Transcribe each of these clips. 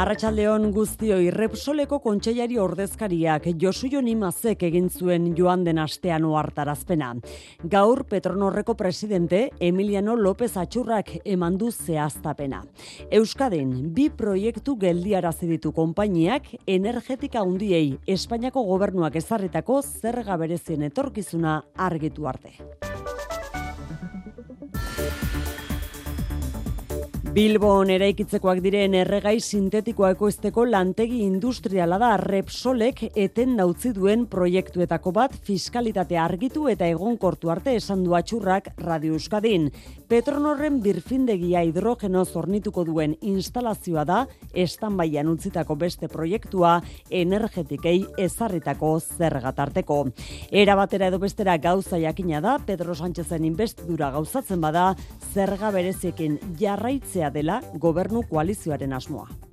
Arratxaldeon guztioi Repsoleko kontseilari ordezkariak Josu Jonimazek egin zuen joan den astean ohartarazpena. Gaur Petronorreko presidente Emiliano López Atxurrak emandu zehaztapena. Euskadin bi proiektu geldiarazi ditu konpainiak energetika hundiei Espainiako gobernuak ezarritako zerga berezien etorkizuna argitu arte. Bilbon eraikitzekoak diren erregai sintetikoa ekoizteko lantegi industriala da Repsolek eten nautzi duen proiektuetako bat fiskalitate argitu eta egonkortu arte esan du atxurrak Radio Euskadin. Petronorren birfindegia hidrogeno zornituko duen instalazioa da estanbaian utzitako beste proiektua energetikei ezarritako zergatarteko. Era batera edo bestera gauza jakina da Pedro Sánchezen investidura gauzatzen bada zerga bereziekin jarraitzea dela gobernu koalizioaren asmoa.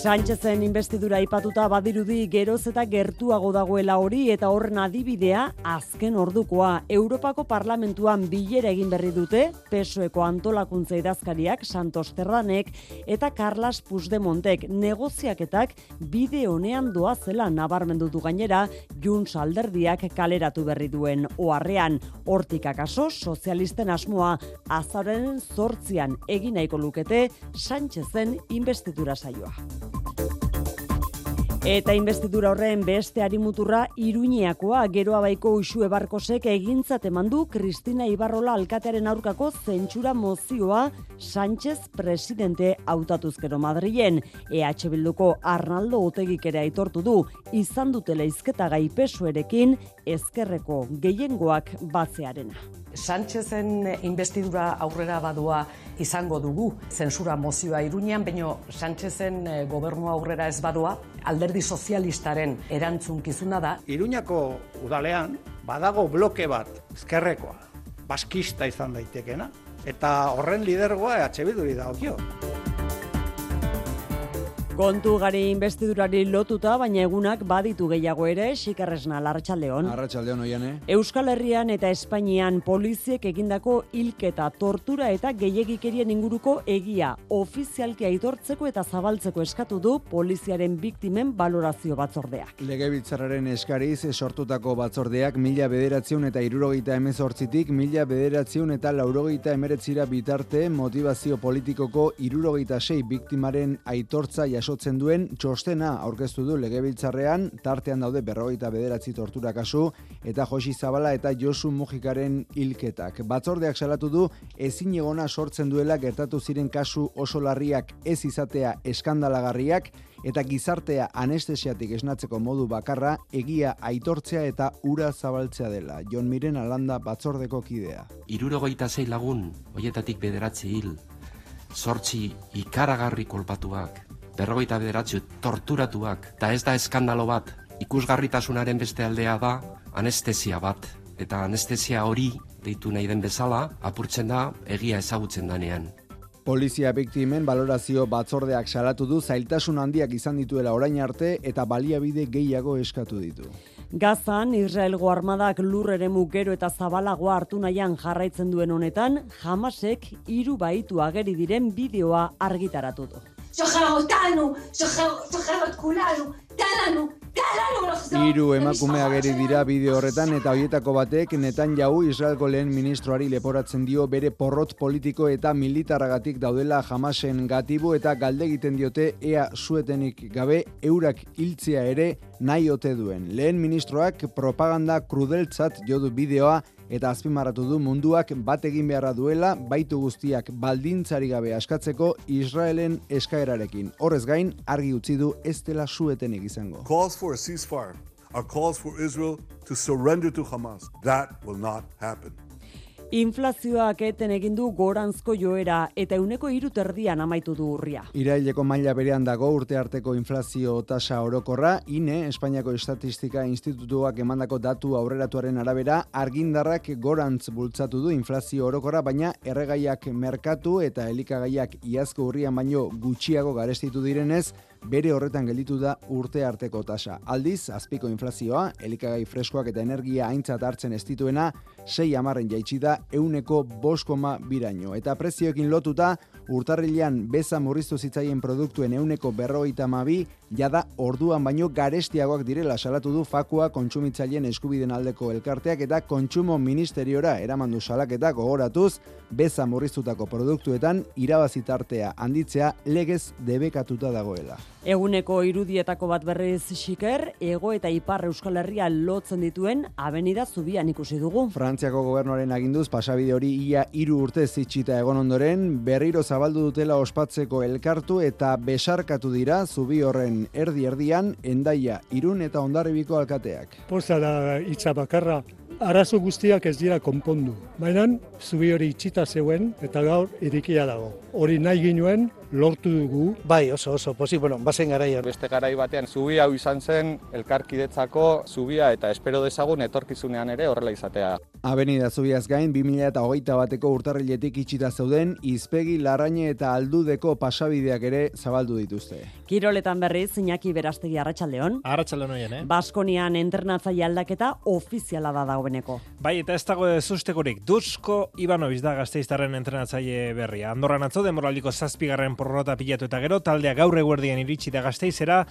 Sánchezen investidura aipatuta badirudi geroz eta gertuago dagoela hori eta horren adibidea azken ordukoa Europako Parlamentuan bilera egin berri dute PSOEko antolakuntza idazkariak Santos Terranek eta Carlas Puigdemontek negoziaketak bide honean doa zela nabarmendu du gainera Junts alderdiak kaleratu berri duen oharrean hortik akaso sozialisten asmoa azaren zortzian egin nahiko lukete Sánchezen investidura saioa. Eta investidura horren beste arimuturra Iruñeakoa geroa baiko usue barkosek egintzat emandu Kristina Ibarrola alkatearen aurkako zentsura mozioa Sánchez presidente hautatuzkero Madrilen. EH Bilduko Arnaldo Otegik ere aitortu du izan dutela izketa gai pesuerekin ezkerreko gehiengoak batzearena. Sánchezen investidura aurrera badua izango dugu zensura mozioa irunean, baino Sánchezen gobernu aurrera ez badua, alderdi sozialistaren erantzunkizuna da. Iruñako udalean badago bloke bat ezkerrekoa, baskista izan daitekena, eta horren lidergoa EH Bilduri dagokio. Kontu gari investidurari lotuta, baina egunak baditu gehiago ere, xikarresna, larratxaldeon. Arratxaldeon oiane. Euskal Herrian eta Espainian poliziek egindako hilketa, tortura eta gehiagikerien inguruko egia, ofizialki aitortzeko eta zabaltzeko eskatu du poliziaren biktimen balorazio batzordeak. Legebiltzarraren eskariz sortutako batzordeak mila bederatziun eta irurogeita emezortzitik mila bederatziun eta laurogeita emeretzira bitarte motivazio politikoko irurogeita sei biktimaren aitortza jasotzen duen txostena aurkeztu du legebiltzarrean, tartean daude berrogeita bederatzi tortura kasu, eta Josi Zabala eta Josu Mujikaren hilketak. Batzordeak salatu du ezin egona sortzen duela gertatu ziren kasu oso larriak ez izatea eskandalagarriak, eta gizartea anestesiatik esnatzeko modu bakarra egia aitortzea eta ura zabaltzea dela. Jon Miren Alanda batzordeko kidea. Irurogeita zei lagun, hoietatik bederatzi hil, sortzi ikaragarri kolpatuak, berrogeita bederatzi torturatuak, eta ez da eskandalo bat, ikusgarritasunaren beste aldea da anestesia bat, eta anestesia hori, deitu nahi den bezala, apurtzen da egia ezagutzen danean. Polizia biktimen balorazio batzordeak salatu du zailtasun handiak izan dituela orain arte eta baliabide gehiago eskatu ditu. Gazan, Israelgo armadak lur ere mukero eta zabalagoa hartu nahian jarraitzen duen honetan, jamasek hiru baitu ageri diren bideoa argitaratu du. שחרר אותנו, שחרר, שחרר את כולנו, תן לנו, תן לנו לחזור. Hiru emakume ageri dira bideo horretan eta hoietako batek Netanyahu Israelko lehen ministroari leporatzen dio bere porrot politiko eta militarragatik daudela jamasen gatibu eta galde egiten diote ea suetenik gabe eurak hiltzea ere nahi ote duen. Lehen ministroak propaganda krudeltzat jo du bideoa eta azpimarratu du munduak bat egin beharra duela baitu guztiak baldintzari gabe askatzeko Israelen eskaerarekin. Horrez gain, argi utzi du ez dela suetenik izango. Calls for a ceasefire are calls for Israel to surrender to Hamas. That will not happen. Inflazioak eten egin du goranzko joera eta euneko hiru terdian amaitu du urria. Iraileko maila berean dago urte arteko inflazio tasa orokorra, INE, Espainiako Estatistika Institutuak emandako datu aurreratuaren arabera, argindarrak gorantz bultzatu du inflazio orokorra, baina erregaiak merkatu eta elikagaiak iazko urrian baino gutxiago garestitu direnez, bere horretan gelditu da urte arteko tasa. Aldiz, azpiko inflazioa, elikagai freskoak eta energia aintzat hartzen ez dituena, sei amarren jaitsi da euneko boskoma biraino. Eta prezioekin lotuta, urtarrilean beza murriztu zitzaien produktuen euneko berroita mabi, jada orduan baino garestiagoak direla salatu du fakua kontsumitzaileen eskubiden aldeko elkarteak eta kontsumo ministeriora eramandu salaketak gogoratuz, beza murriztutako produktuetan irabazitartea handitzea legez debekatuta dagoela. Eguneko irudietako bat berriz xiker, ego eta ipar Euskal Herria lotzen dituen abenida zubian ikusi dugu. Frantziako gobernuaren aginduz pasabide hori ia hiru urte zitxita egon ondoren, berriro zabaldu dutela ospatzeko elkartu eta besarkatu dira zubi horren erdi erdian, endaia, irun eta ondarribiko alkateak. Poza da hitza bakarra, arazo guztiak ez dira konpondu. Baina zubi hori itxita zeuen eta gaur irikia dago. Hori nahi ginuen lortu dugu. Bai, oso oso, posi, bueno, bazen garaia. Beste garai batean zubi hau izan zen elkarkidetzako zubia eta espero dezagun etorkizunean ere horrela izatea. Avenida Zubiaz gain, 2008 bateko urtarriletik itxita zeuden, izpegi, larraine eta aldudeko pasabideak ere zabaldu dituzte. Kiroletan berriz, Iñaki Berastegi Arratsaldeon. Arratsaldeon hoien, eh? Baskonian entrenatzaile aldaketa ofiziala da dagoeneko. Bai, eta ez dago dezustekorik. Dusko Ivanovic da gazteiztarren entrenatzaile berria. Andorran atzo demoraldiko zazpigarren porrota pilatu eta gero, taldea gaur eguerdian iritsi da gazteizera,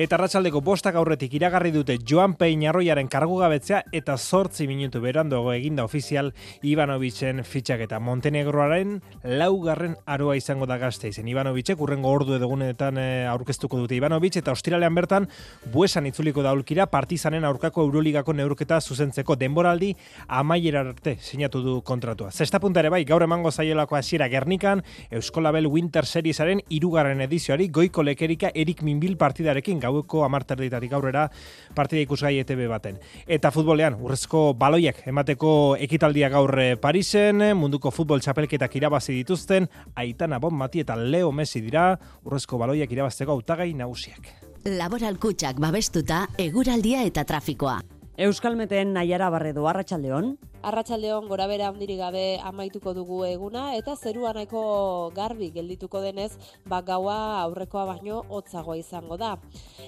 eta arratsaldeko bostak aurretik iragarri dute Joan Pein arroiaren kargugabetzea eta zortzi minutu beranduago eginda ofizial Ivanovicen fitxaketa. Montenegroaren laugarren aroa izango da gazteizen. Ivanovicek urrengo ordu edogunetan e, aurkeztuko dute Ivanovic eta ostiralean bertan buesan itzuliko da ulkira partizanen aurkako Euroligako neurketa zuzentzeko denboraldi amaiera arte sinatu du kontratua. Zesta punta ere bai, gaur emango zaiolako hasiera Gernikan, Euskolabel Winter Seriesaren irugarren edizioari goiko lekerika Erik Minbil partidarekin gaueko amarterditatik aurrera partida ikusgai ETB baten. Eta futbolean, urrezko baloiak emateko ekitaldia gaur eh, Parisen, munduko futbol txapelketak irabazi dituzten, Aitana Bon Mati eta Leo Messi dira, urrezko baloiak irabazteko hautagai nagusiak. Laboral kutxak babestuta, eguraldia eta trafikoa. Euskalmeten Naiara Barredo Arratsaldeon. Arratsaldeon gorabera handiri gabe amaituko dugu eguna eta zerua nahiko garbi geldituko denez, ba gaua aurrekoa baino hotzagoa izango da.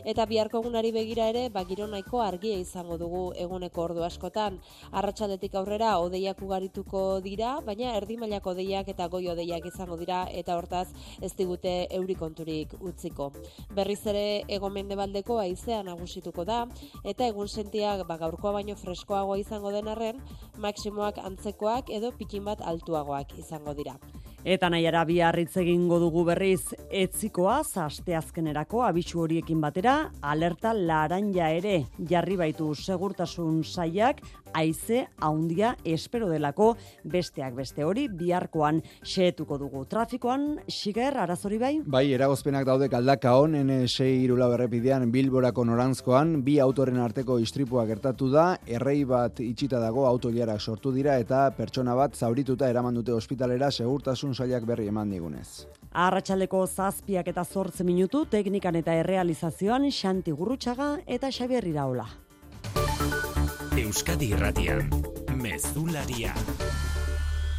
Eta biharko egunari begira ere, ba giro nahiko argia izango dugu eguneko ordu askotan. Arratsaldetik aurrera odeiak ugarituko dira, baina erdi mailako odeiak eta goi odeiak izango dira eta hortaz ez digute euri konturik utziko. Berriz ere egomendebaldeko haizea nagusituko da eta egun sentiak ba gaurkoa baino freskoagoa izango den arren, maksimoak antzekoak edo pikin bat altuagoak izango dira. Eta nahiara biarritz egingo dugu berriz etzikoa asteazkenerako abisu horiekin batera, alerta laranja ere jarri baitu segurtasun saiak haize haundia espero delako besteak beste hori biharkoan xeetuko dugu. Trafikoan, xiger, arazori bai? Bai, eragozpenak daude galdaka hon, N6 irula berrepidean Bilborako norantzkoan, bi autoren arteko istripua gertatu da, errei bat itxita dago autoliarak sortu dira eta pertsona bat zaurituta eraman dute ospitalera segurtasun saiak berri eman digunez. Arratxaleko zazpiak eta zortze minutu teknikan eta errealizazioan Xanti Gurrutxaga eta Xabier Iraola. Euskadi Irratian, Mezularia.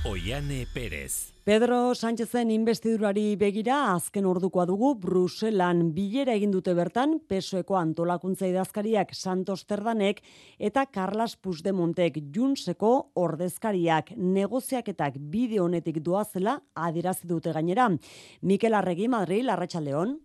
Oiane Perez. Pedro Sánchezen investidurari begira azken ordukoa dugu Bruselan bilera egin dute bertan pesoeko antolakuntza idazkariak Santos Terdanek eta Carlas Puigdemontek Junseko ordezkariak negoziaketak bideo honetik doazela adierazi dute gainera. Mikel Arregi Madrid Arratsaldeon.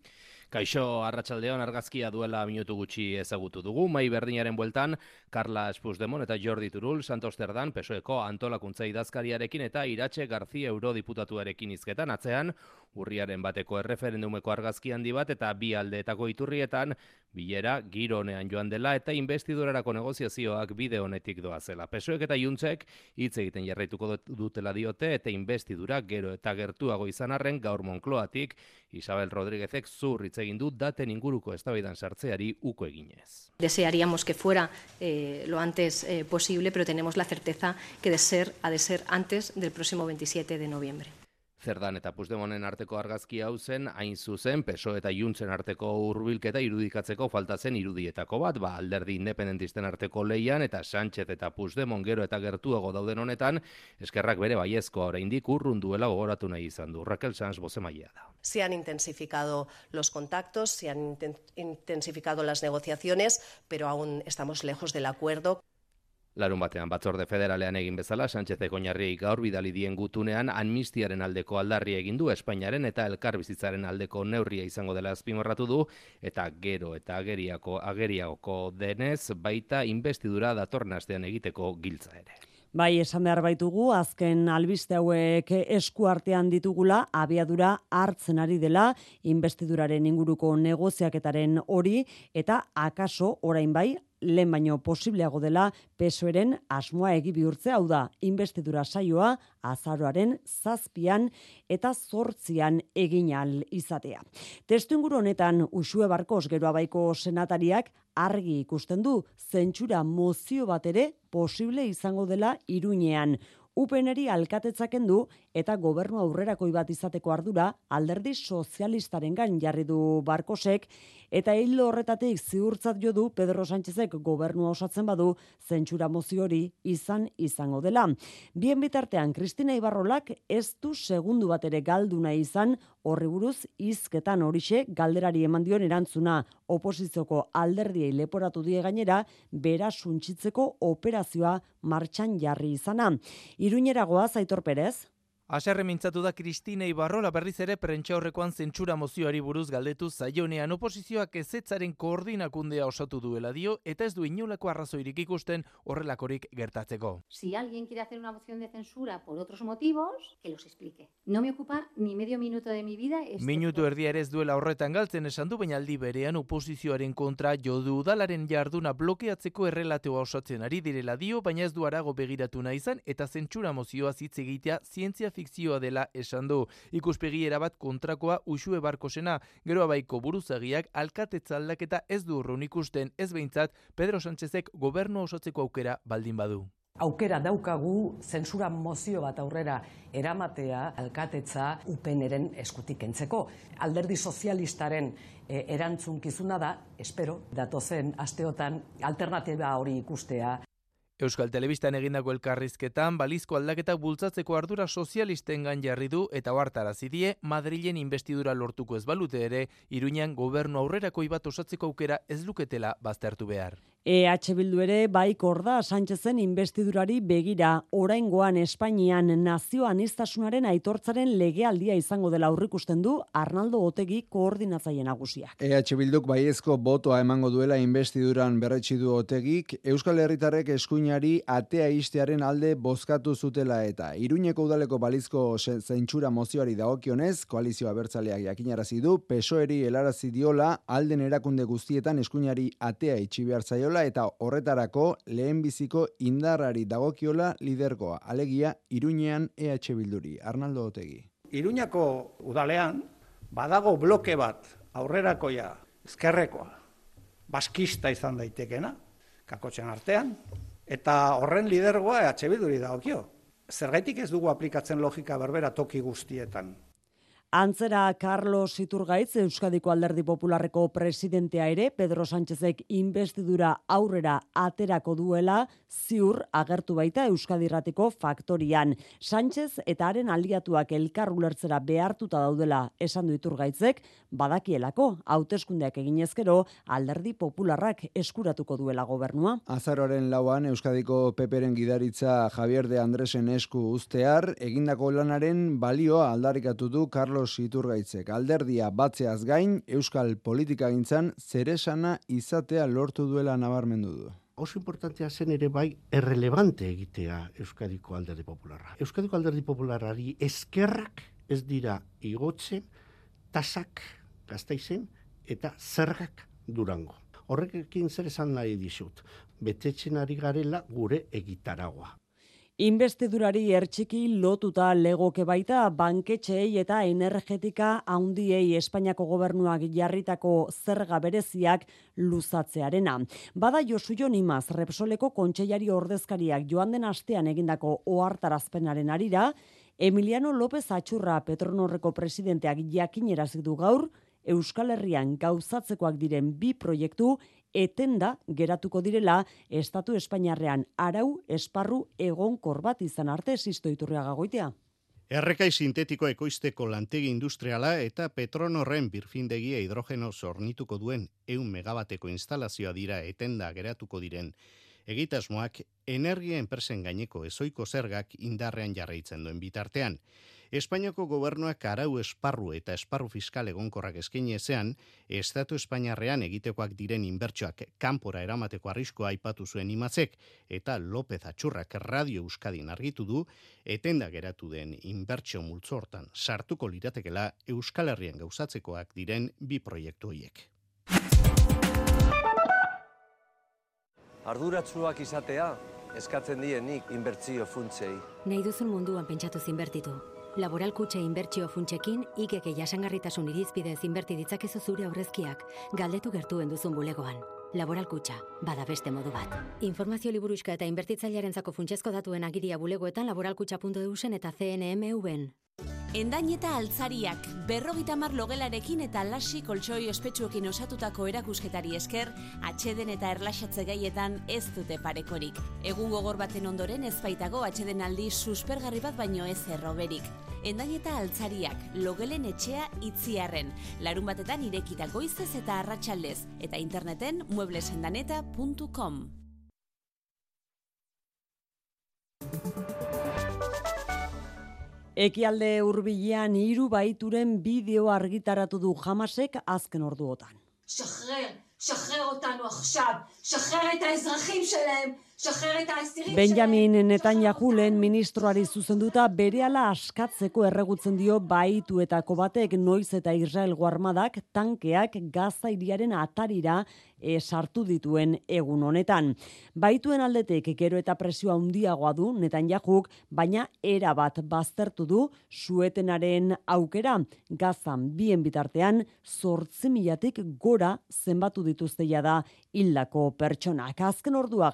Kaixo Arratsaldeon argazkia duela minutu gutxi ezagutu dugu. Mai berdinaren bueltan Carla Puigdemont eta Jordi Turul Santos Terdan PSOEko antolakuntza idazkariarekin eta Iratxe Garzia eurodiputatuarekin izketan atzean urriaren bateko erreferendumeko argazki handi bat eta bi aldeetako iturrietan bilera giro honean joan dela eta investidurarako negoziazioak bide honetik doa zela. Pesoek eta Juntzek hitz egiten jarraituko dutela diote eta investidura gero eta gertuago izan arren gaur Monkloatik Isabel Rodríguezek zur hitz egin du daten inguruko eztabaidan sartzeari uko eginez. Desearíamos que fuera eh, lo antes eh, posible, pero tenemos la certeza que de ser ha de ser antes del próximo 27 de noviembre. Zerdan eta Puigdemonen arteko argazki hau zen, hain zuzen, peso eta juntzen arteko hurbilketa irudikatzeko falta zen irudietako bat, ba, alderdi independentisten arteko leian eta Sánchez eta Puigdemon gero eta gertuago dauden honetan, eskerrak bere baiezko oraindik urrun duela gogoratu nahi izan du. Raquel Sanz bozemaia da. Se han intensificado los contactos, se han intensificado las negociaciones, pero aún estamos lejos del acuerdo. Larun batean batzorde federalean egin bezala, Sánchez Egoñarri gaur bidali dien gutunean amnistiaren aldeko aldarri egin du Espainiaren eta elkarbizitzaren aldeko neurria izango dela azpimarratu du eta gero eta ageriako ageriako denez baita investidura datorren astean egiteko giltza ere. Bai, esan behar baitugu, azken albiste hauek esku artean ditugula, abiadura hartzen ari dela, investiduraren inguruko negoziaketaren hori, eta akaso, orain bai, lehen baino posibleago dela pesoeren asmoa egi bihurtzea hau da investidura saioa azaroaren zazpian eta zortzian egin al izatea. Testu inguru honetan Usue Barkos gero abaiko senatariak argi ikusten du zentsura mozio bat ere posible izango dela iruñean. UPNeri alkatetzaken du eta gobernu aurrerakoi bat izateko ardura alderdi sozialistaren gain jarri du Barkosek eta hildo horretatik ziurtzat jo du Pedro Sánchezek gobernua osatzen badu zentsura mozio hori izan izango dela. Bien bitartean Cristina Ibarrolak ez du segundu bat ere galdu nahi izan horri buruz hizketan horixe galderari eman dion erantzuna oposizioko alderdiei leporatu die gainera bera suntsitzeko operazioa martxan jarri izana. Iruñeragoa Zaitor Perez Aserre mintzatu da Kristina Ibarrola berriz ere prentsa horrekoan zentsura mozioari buruz galdetu zaionean oposizioak ezetzaren koordinakundea osatu duela dio eta ez du inolako arrazoirik ikusten horrelakorik gertatzeko. Si alguien quiere hacer una moción de censura por otros motivos, que los explique. No me ocupa ni medio minuto de mi vida. Este Minutu erdia ere ez duela horretan galtzen esan du, baina aldi berean oposizioaren kontra jo du udalaren jarduna blokeatzeko errelateoa osatzen ari direla dio, baina ez du arago begiratu nahi izan eta zentsura mozioa hitz egitea zientzia fikzioa dela esan du. Ikuspegi erabat kontrakoa usue barkosena, gero abaiko buruzagiak alkatetza aldaketa ez du urrun ikusten ez behintzat Pedro Sánchezek gobernu osatzeko aukera baldin badu. Aukera daukagu zentsura mozio bat aurrera eramatea alkatetza upeneren eskutik entzeko. Alderdi sozialistaren e, erantzunkizuna da, espero, datozen asteotan alternatiba hori ikustea. Euskal Telebistan egindako elkarrizketan balizko aldaketak bultzatzeko ardura sozialistengan jarri du eta ohartarazi die Madrilen investidura lortuko ez balute ere Iruñan gobernu aurrerako bat osatzeko aukera ez luketela baztertu behar. EH Bildu ere bai korda Sánchezen investidurari begira oraingoan Espainian nazioan iztasunaren aitortzaren legealdia izango dela aurrikusten du Arnaldo Otegi koordinatzaile nagusiak. EH Bilduk baiezko botoa emango duela investiduran berretsi du Otegik Euskal Herritarrek eskuinari atea istearen alde bozkatu zutela eta Iruñeko udaleko balizko zeintsura mozioari dagokionez koalizioa bertzaleak jakinarazi du PSOEri helarazi diola alden erakunde guztietan eskuinari atea itxi behar zaiola eta horretarako lehenbiziko indarrari dagokiola lidergoa. Alegia, Iruñean EH Bilduri. Arnaldo Otegi. Iruñako udalean badago bloke bat aurrerakoia ezkerrekoa baskista izan daitekena, kakotzen artean, eta horren lidergoa EH Bilduri dagokio. Zergaitik ez dugu aplikatzen logika berbera toki guztietan. Antzera Carlos Iturgaitz Euskadiko Alderdi Popularreko presidentea ere Pedro Sánchezek investidura aurrera aterako duela ziur agertu baita Euskadirratiko faktorian. Sánchez eta haren aliatuak elkar ulertzera behartuta daudela esan du Iturgaitzek badakielako hauteskundeak eginezkero Alderdi Popularrak eskuratuko duela gobernua. Azaroaren lauan Euskadiko peperen gidaritza Javier de Andresen esku ustear egindako lanaren balioa aldarikatu du Carlos Carlos Iturgaitzek alderdia batzeaz gain euskal politika gintzan zeresana izatea lortu duela nabarmendu du. Oso importantea zen ere bai errelevante egitea Euskadiko alderdi popularra. Euskadiko alderdi popularari eskerrak ez dira igotzen, tasak gaztaizen eta zergak durango. Horrekin zer esan nahi dizut, betetzen ari garela gure egitaragoa. Investidurari ertxiki lotuta legoke baita banketxeei eta energetika haundiei Espainiako gobernuak jarritako zerga bereziak luzatzearena. Bada Josu Jonimaz, Repsoleko kontxeiari ordezkariak joan den astean egindako ohartarazpenaren arira, Emiliano López Atxurra Petronorreko presidenteak jakinerazik du gaur, Euskal Herrian gauzatzekoak diren bi proiektu etenda geratuko direla Estatu Espainiarrean arau esparru egonkor bat izan arte existo iturriaga goitea. Errekai sintetiko ekoizteko lantegi industriala eta Petronorren birfindegia hidrogeno zornituko duen eun megabateko instalazioa dira etenda geratuko diren egitasmoak energia enpresen gaineko ezoiko zergak indarrean jarraitzen duen bitartean. Espainiako gobernuak arau esparru eta esparru fiskal egonkorrak eskaini ezean, Estatu Espainiarrean egitekoak diren inbertsoak kanpora eramateko arriskoa aipatu zuen imatzek, eta López Atxurrak Radio Euskadin argitu du, etenda geratu den inbertsio multzortan sartuko liratekela Euskal Herrian gauzatzekoak diren bi proiektu hoiek. Arduratsuak izatea eskatzen dienik inbertsio funtsei. Nahi duzun munduan pentsatu zinbertitu. Laboral kutxe inbertsio funtsekin, ikeke jasangarritasun irizpidez inberti ditzakezu zure aurrezkiak, galdetu gertuen duzun bulegoan. Laboral kutxa, bada beste modu bat. Informazio liburuizka eta inbertitzailearen zako funtsezko datuen agiria bulegoetan laboralkutxa.eusen eta CNMV-en. Endaineta altzariak, berrogita mar logelarekin eta lasi koltsoi ospetsuekin osatutako erakusketari esker, atxeden eta erlaxatze gaietan ez dute parekorik. Egun gogor baten ondoren ez baitago atxeden aldi suspergarri bat baino ez erroberik. Endaineta altzariak, logelen etxea itziarren, larun batetan irekita goizez eta arratsaldez, eta interneten mueblesendaneta.com. Ekialde hurbilean hiru baituren bideo argitaratu du Hamasek azken orduotan. שחרר, שחרר אותנו עכשיו, שחרר את האזרחים שלהם, שחרר את האסירים Benjamin Netanyahu lehen ministroari zuzenduta berehala askatzeko erregutzen dio baituetako batek noiz eta Israelgo armadak tankeak Gaza hiriaren atarira e, sartu dituen egun honetan. Baituen aldetek gero eta presioa handiagoa du Netanyahuk, baina era bat baztertu du suetenaren aukera. Gazan bien bitartean zortzi milatik gora zenbatu dituzteia da hildako pertsonak. Azken ordua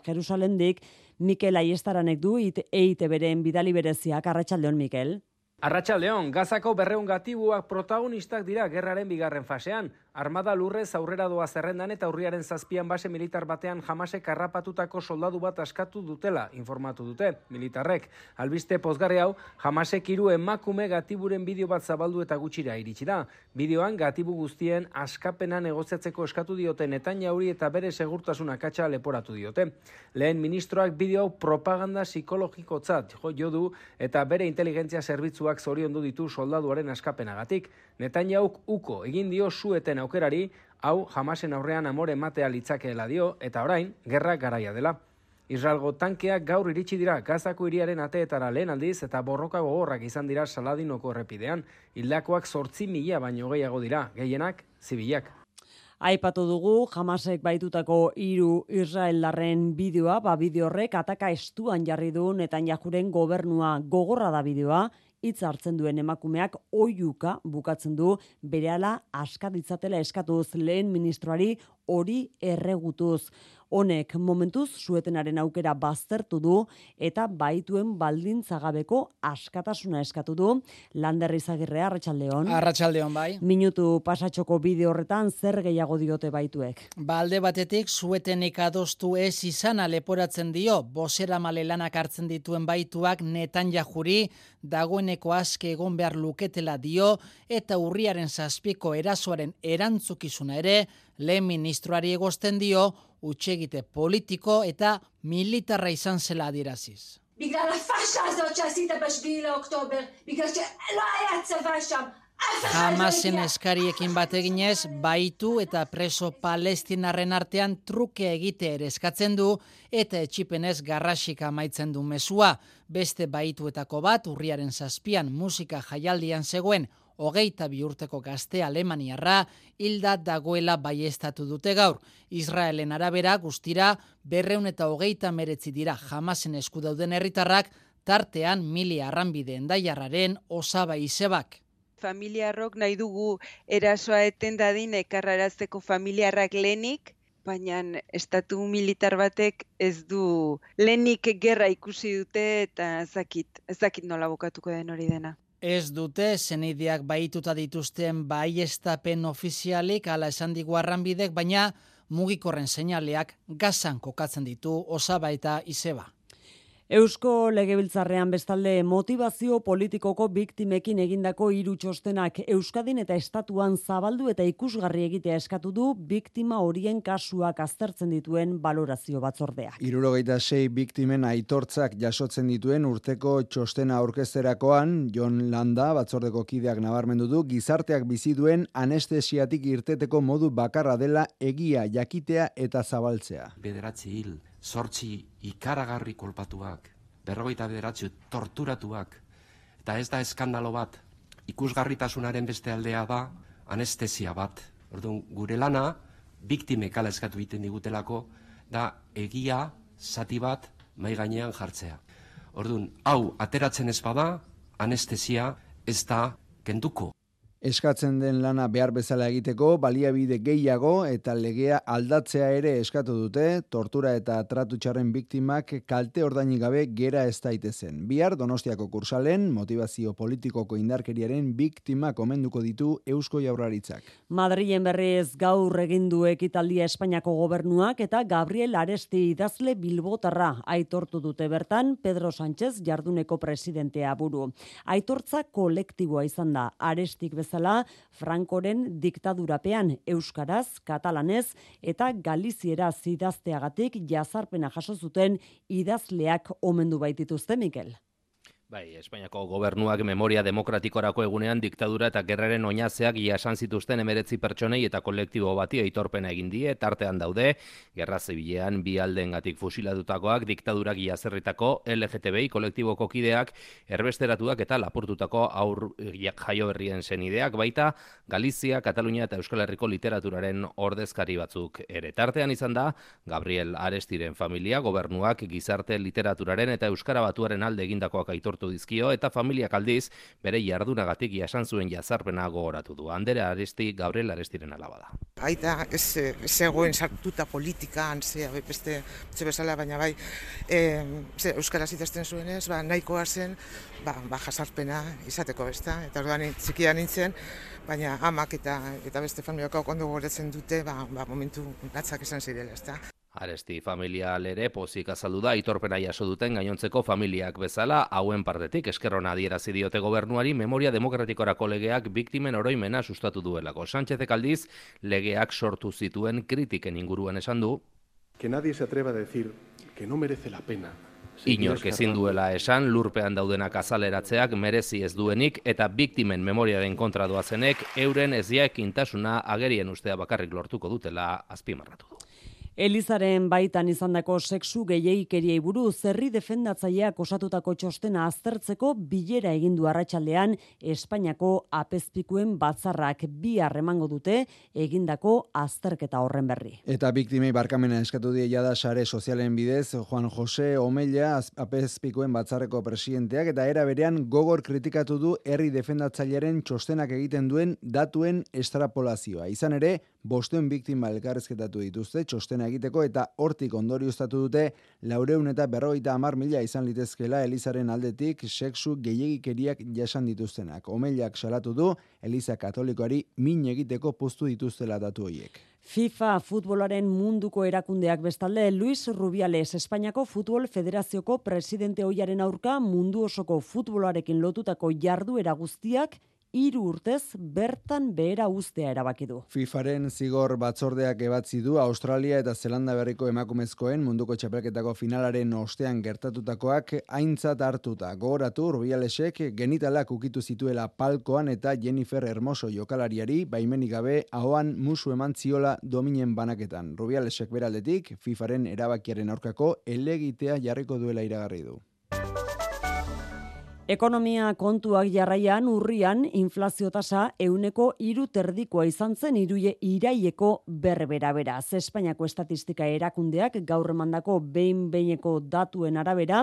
Jerusalendik Mikel Aiestaranek du it eite beren bidali bereziak arratsaldeon Mikel. Arratxaldeon, Gazako berreun gatibuak protagonistak dira gerraren bigarren fasean. Armada lurrez aurrera doa zerrendan eta urriaren zazpian base militar batean jamasek harrapatutako soldadu bat askatu dutela, informatu dute, militarrek. Albiste pozgarri hau, jamasek hiru emakume gatiburen bideo bat zabaldu eta gutxira iritsi da. Bideoan gatibu guztien askapena negoziatzeko eskatu diote netain jauri eta bere segurtasuna katxa leporatu diote. Lehen ministroak bideo hau propaganda psikologikotzat jo jo du eta bere inteligentzia zerbitzuak zoriondu ditu soldaduaren askapenagatik. Netanyauk uko egin dio sueten aukerari, hau jamasen aurrean amore ematea litzakeela dio, eta orain, gerra garaia dela. Israelgo tankeak gaur iritsi dira Gazako hiriaren ateetara lehen aldiz eta borroka gogorrak izan dira Saladinoko errepidean. Hildakoak sortzi mila baino gehiago dira, gehienak zibilak. Aipatu dugu, jamasek baitutako hiru Israeldarren bideoa, ba bideo horrek ataka estuan jarri du Netanyahuren gobernua gogorra da bideoa, hitz hartzen duen emakumeak oiuka bukatzen du berehala aska ditzatela eskatuz lehen ministroari hori erregutuz. Honek momentuz suetenaren aukera baztertu du eta baituen baldintzagabeko askatasuna eskatu du Lander Izagirre Arratsaldeon. Arratsaldeon bai. Minutu pasatxoko bideo horretan zer gehiago diote baituek. Balde batetik suetenik adostu ez izana leporatzen dio, bosera male lanak hartzen dituen baituak netan jajuri, dagoeneko aske egon behar luketela dio, eta urriaren zazpiko erasoaren erantzukizuna ere, lehen ministroari egosten dio, utxegite politiko eta militarra izan zela adieraziz. בגלל הפאשה הזאת שעשית בשביעי לאוקטובר, בגלל שלא היה צבא שם. אף אחד לא Hamasen הגיע. eskariekin bateginez, baitu eta preso palestinarren artean truke egite ere eskatzen du eta etxipenez garrasik amaitzen du mezua. Beste baituetako bat urriaren zazpian musika jaialdian zegoen hogeita bi urteko gazte alemaniarra hilda dagoela baiestatu dute gaur. Israelen arabera guztira berreun eta hogeita meretzi dira jamasen esku dauden herritarrak tartean mili arranbide endaiarraren osaba izebak. familiarrok nahi dugu erasoa eten dadin ekarrarazteko familiarrak lehenik, baina estatu militar batek ez du lehenik gerra ikusi dute eta ezakit, ezakit nola bukatuko den hori dena. Ez dute zenideak baituta dituzten baiestapen ofizialik ala esan digu arranbidek, baina mugikorren seinaleak gazan kokatzen ditu osaba eta izeba. Eusko Legebiltzarrean bestalde motivazio politikoko biktimekin egindako hiru txostenak Euskadin eta Estatuan zabaldu eta ikusgarri egitea eskatu du biktima horien kasuak aztertzen dituen balorazio batzordea. Irurogeita sei biktimen aitortzak jasotzen dituen urteko txostena aurkezterakoan, John Landa batzordeko kideak nabarmendu du gizarteak bizi duen anestesiatik irteteko modu bakarra dela egia jakitea eta zabaltzea. Bederatzi hil, sortzi ikaragarri kolpatuak, berrogeita bederatzi torturatuak, eta ez da eskandalo bat, ikusgarritasunaren beste aldea da anestesia bat. Orduan, gure lana, biktime kala eskatu egiten digutelako, da egia zati bat mai gainean jartzea. Orduan, hau ateratzen ez bada, anestesia ez da kenduko eskatzen den lana behar bezala egiteko, baliabide gehiago eta legea aldatzea ere eskatu dute, tortura eta tratutxarren biktimak kalte ordaini gabe gera ez daitezen. Bihar Donostiako kursalen, motivazio politikoko indarkeriaren biktima komenduko ditu Eusko Jaurlaritzak. Madrilen berriz gaur egin du ekitaldia Espainiako gobernuak eta Gabriel Aresti idazle Bilbotarra aitortu dute bertan Pedro Sánchez jarduneko presidentea buru. Aitortza kolektiboa izan da Arestik bezala bezala Frankoren diktadurapean euskaraz, katalanez eta galiziera zidazteagatik jazarpena jaso zuten idazleak omendu baitituzte Mikel. Bai, Espainiako gobernuak memoria demokratikorako egunean diktadura eta gerraren oinazeak iasan zituzten emeretzi pertsonei eta kolektibo bati aitorpena egin die, tartean daude, gerra zibilean bi aldengatik fusilatutakoak diktadurak iazerritako LGTBI kolektiboko kideak erbesteratuak eta lapurtutako aur jaio berrien zenideak, baita Galizia, Katalunia eta Euskal Herriko literaturaren ordezkari batzuk ere. Tartean izan da, Gabriel Arestiren familia gobernuak gizarte literaturaren eta Euskara batuaren alde egindakoak aitortu dizkio eta familiak aldiz bere jardunagatik jasan zuen jazarpena gogoratu du. Andere Aresti Gabriel Arestiren alaba da. Aita ez zegoen sartuta politikan, ze beste ze bezala baina bai, eh, ze euskaraz idazten zuenez, ba nahikoa zen, ba, ba jasarpena izateko, ezta? Eta orduan txikia nintzen, baina amak eta eta beste familiako ondo goretzen dute, ba, ba momentu natzak izan zirela, ezta? Aresti familia lere pozik azaldu da itorpena jaso duten gainontzeko familiak bezala hauen partetik eskerrona adierazi diote gobernuari memoria demokratikorako legeak biktimen oroimena sustatu duelako. Sánchezek aldiz legeak sortu zituen kritiken inguruan esan du. Que nadie se atreva a decir que no merece la pena Inork ezin duela esan, lurpean daudenak azaleratzeak merezi ez duenik eta biktimen memoriaren kontra doazenek euren eziak intasuna agerien ustea bakarrik lortuko dutela azpimarratu. Elizaren baitan izandako sexu gehiagikeriei buru zerri defendatzaileak osatutako txostena aztertzeko bilera egin du arratsaldean Espainiako apezpikuen batzarrak bi harremango dute egindako azterketa horren berri. Eta biktimei barkamena eskatu die jada sare sozialen bidez Juan Jose Omella apezpikuen batzarreko presidenteak eta era berean gogor kritikatu du herri defendatzailearen txostenak egiten duen datuen estrapolazioa. Izan ere, bosten biktima elkarrezketatu dituzte txostena egiteko eta hortik ondorioztatu dute laureun eta berrogeita amar mila izan litezkela Elizaren aldetik sexu gehiagikeriak jasan dituztenak. Omeliak salatu du Eliza Katolikoari min egiteko postu dituztela datu horiek. FIFA futbolaren munduko erakundeak bestalde Luis Rubiales Espainiako Futbol Federazioko presidente hoiaren aurka mundu osoko futbolarekin lotutako jarduera guztiak hiru urtez bertan behera uztea erabaki du. FIFAren zigor batzordeak ebatzi du Australia eta Zelanda berriko emakumezkoen munduko txapelketako finalaren ostean gertatutakoak aintzat hartuta. Gogoratu Rubialesek genitalak ukitu zituela palkoan eta Jennifer Hermoso jokalariari baimenik gabe ahoan musu eman ziola dominen banaketan. Rubialesek beraldetik FIFAren erabakiaren aurkako elegitea jarriko duela iragarri du. Ekonomia kontuak jarraian urrian inflazio tasa euneko iru terdikoa izan zen iruie iraieko berbera beraz. Espainiako estatistika erakundeak gaur emandako behin behineko datuen arabera,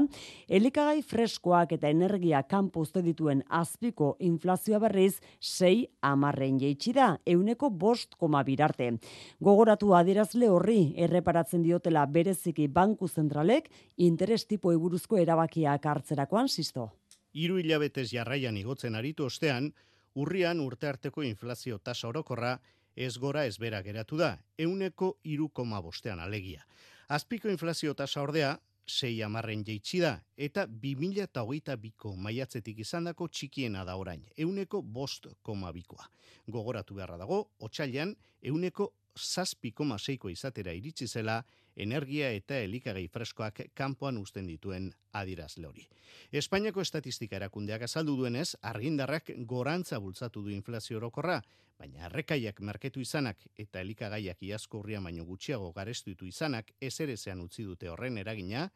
elikagai freskoak eta energia kanpo uste dituen azpiko inflazioa berriz sei amarren jeitsi da, euneko bost koma birarte. Gogoratu adierazle horri erreparatzen diotela bereziki banku zentralek interes tipo eburuzko erabakiak hartzerakoan sisto hiru hilabetez jarraian igotzen aritu ostean, urrian urte arteko inflazio tasa orokorra ez gora ez bera geratu da, euneko iru koma bostean alegia. Azpiko inflazio tasa ordea, sei amarren jeitsi da, eta 2000 eta biko maiatzetik izandako txikiena da orain, euneko bost koma bikoa. Gogoratu beharra dago, otxailan, euneko zazpi koma seiko izatera iritsi zela, energia eta elikagai freskoak kanpoan usten dituen adirazle hori. Espainiako estatistika erakundeak azaldu duenez, argindarrak gorantza bultzatu du inflazio orokorra, baina arrekaiak marketu izanak eta elikagaiak iazko urria baino gutxiago garestuitu izanak ez ere utzi dute horren eragina,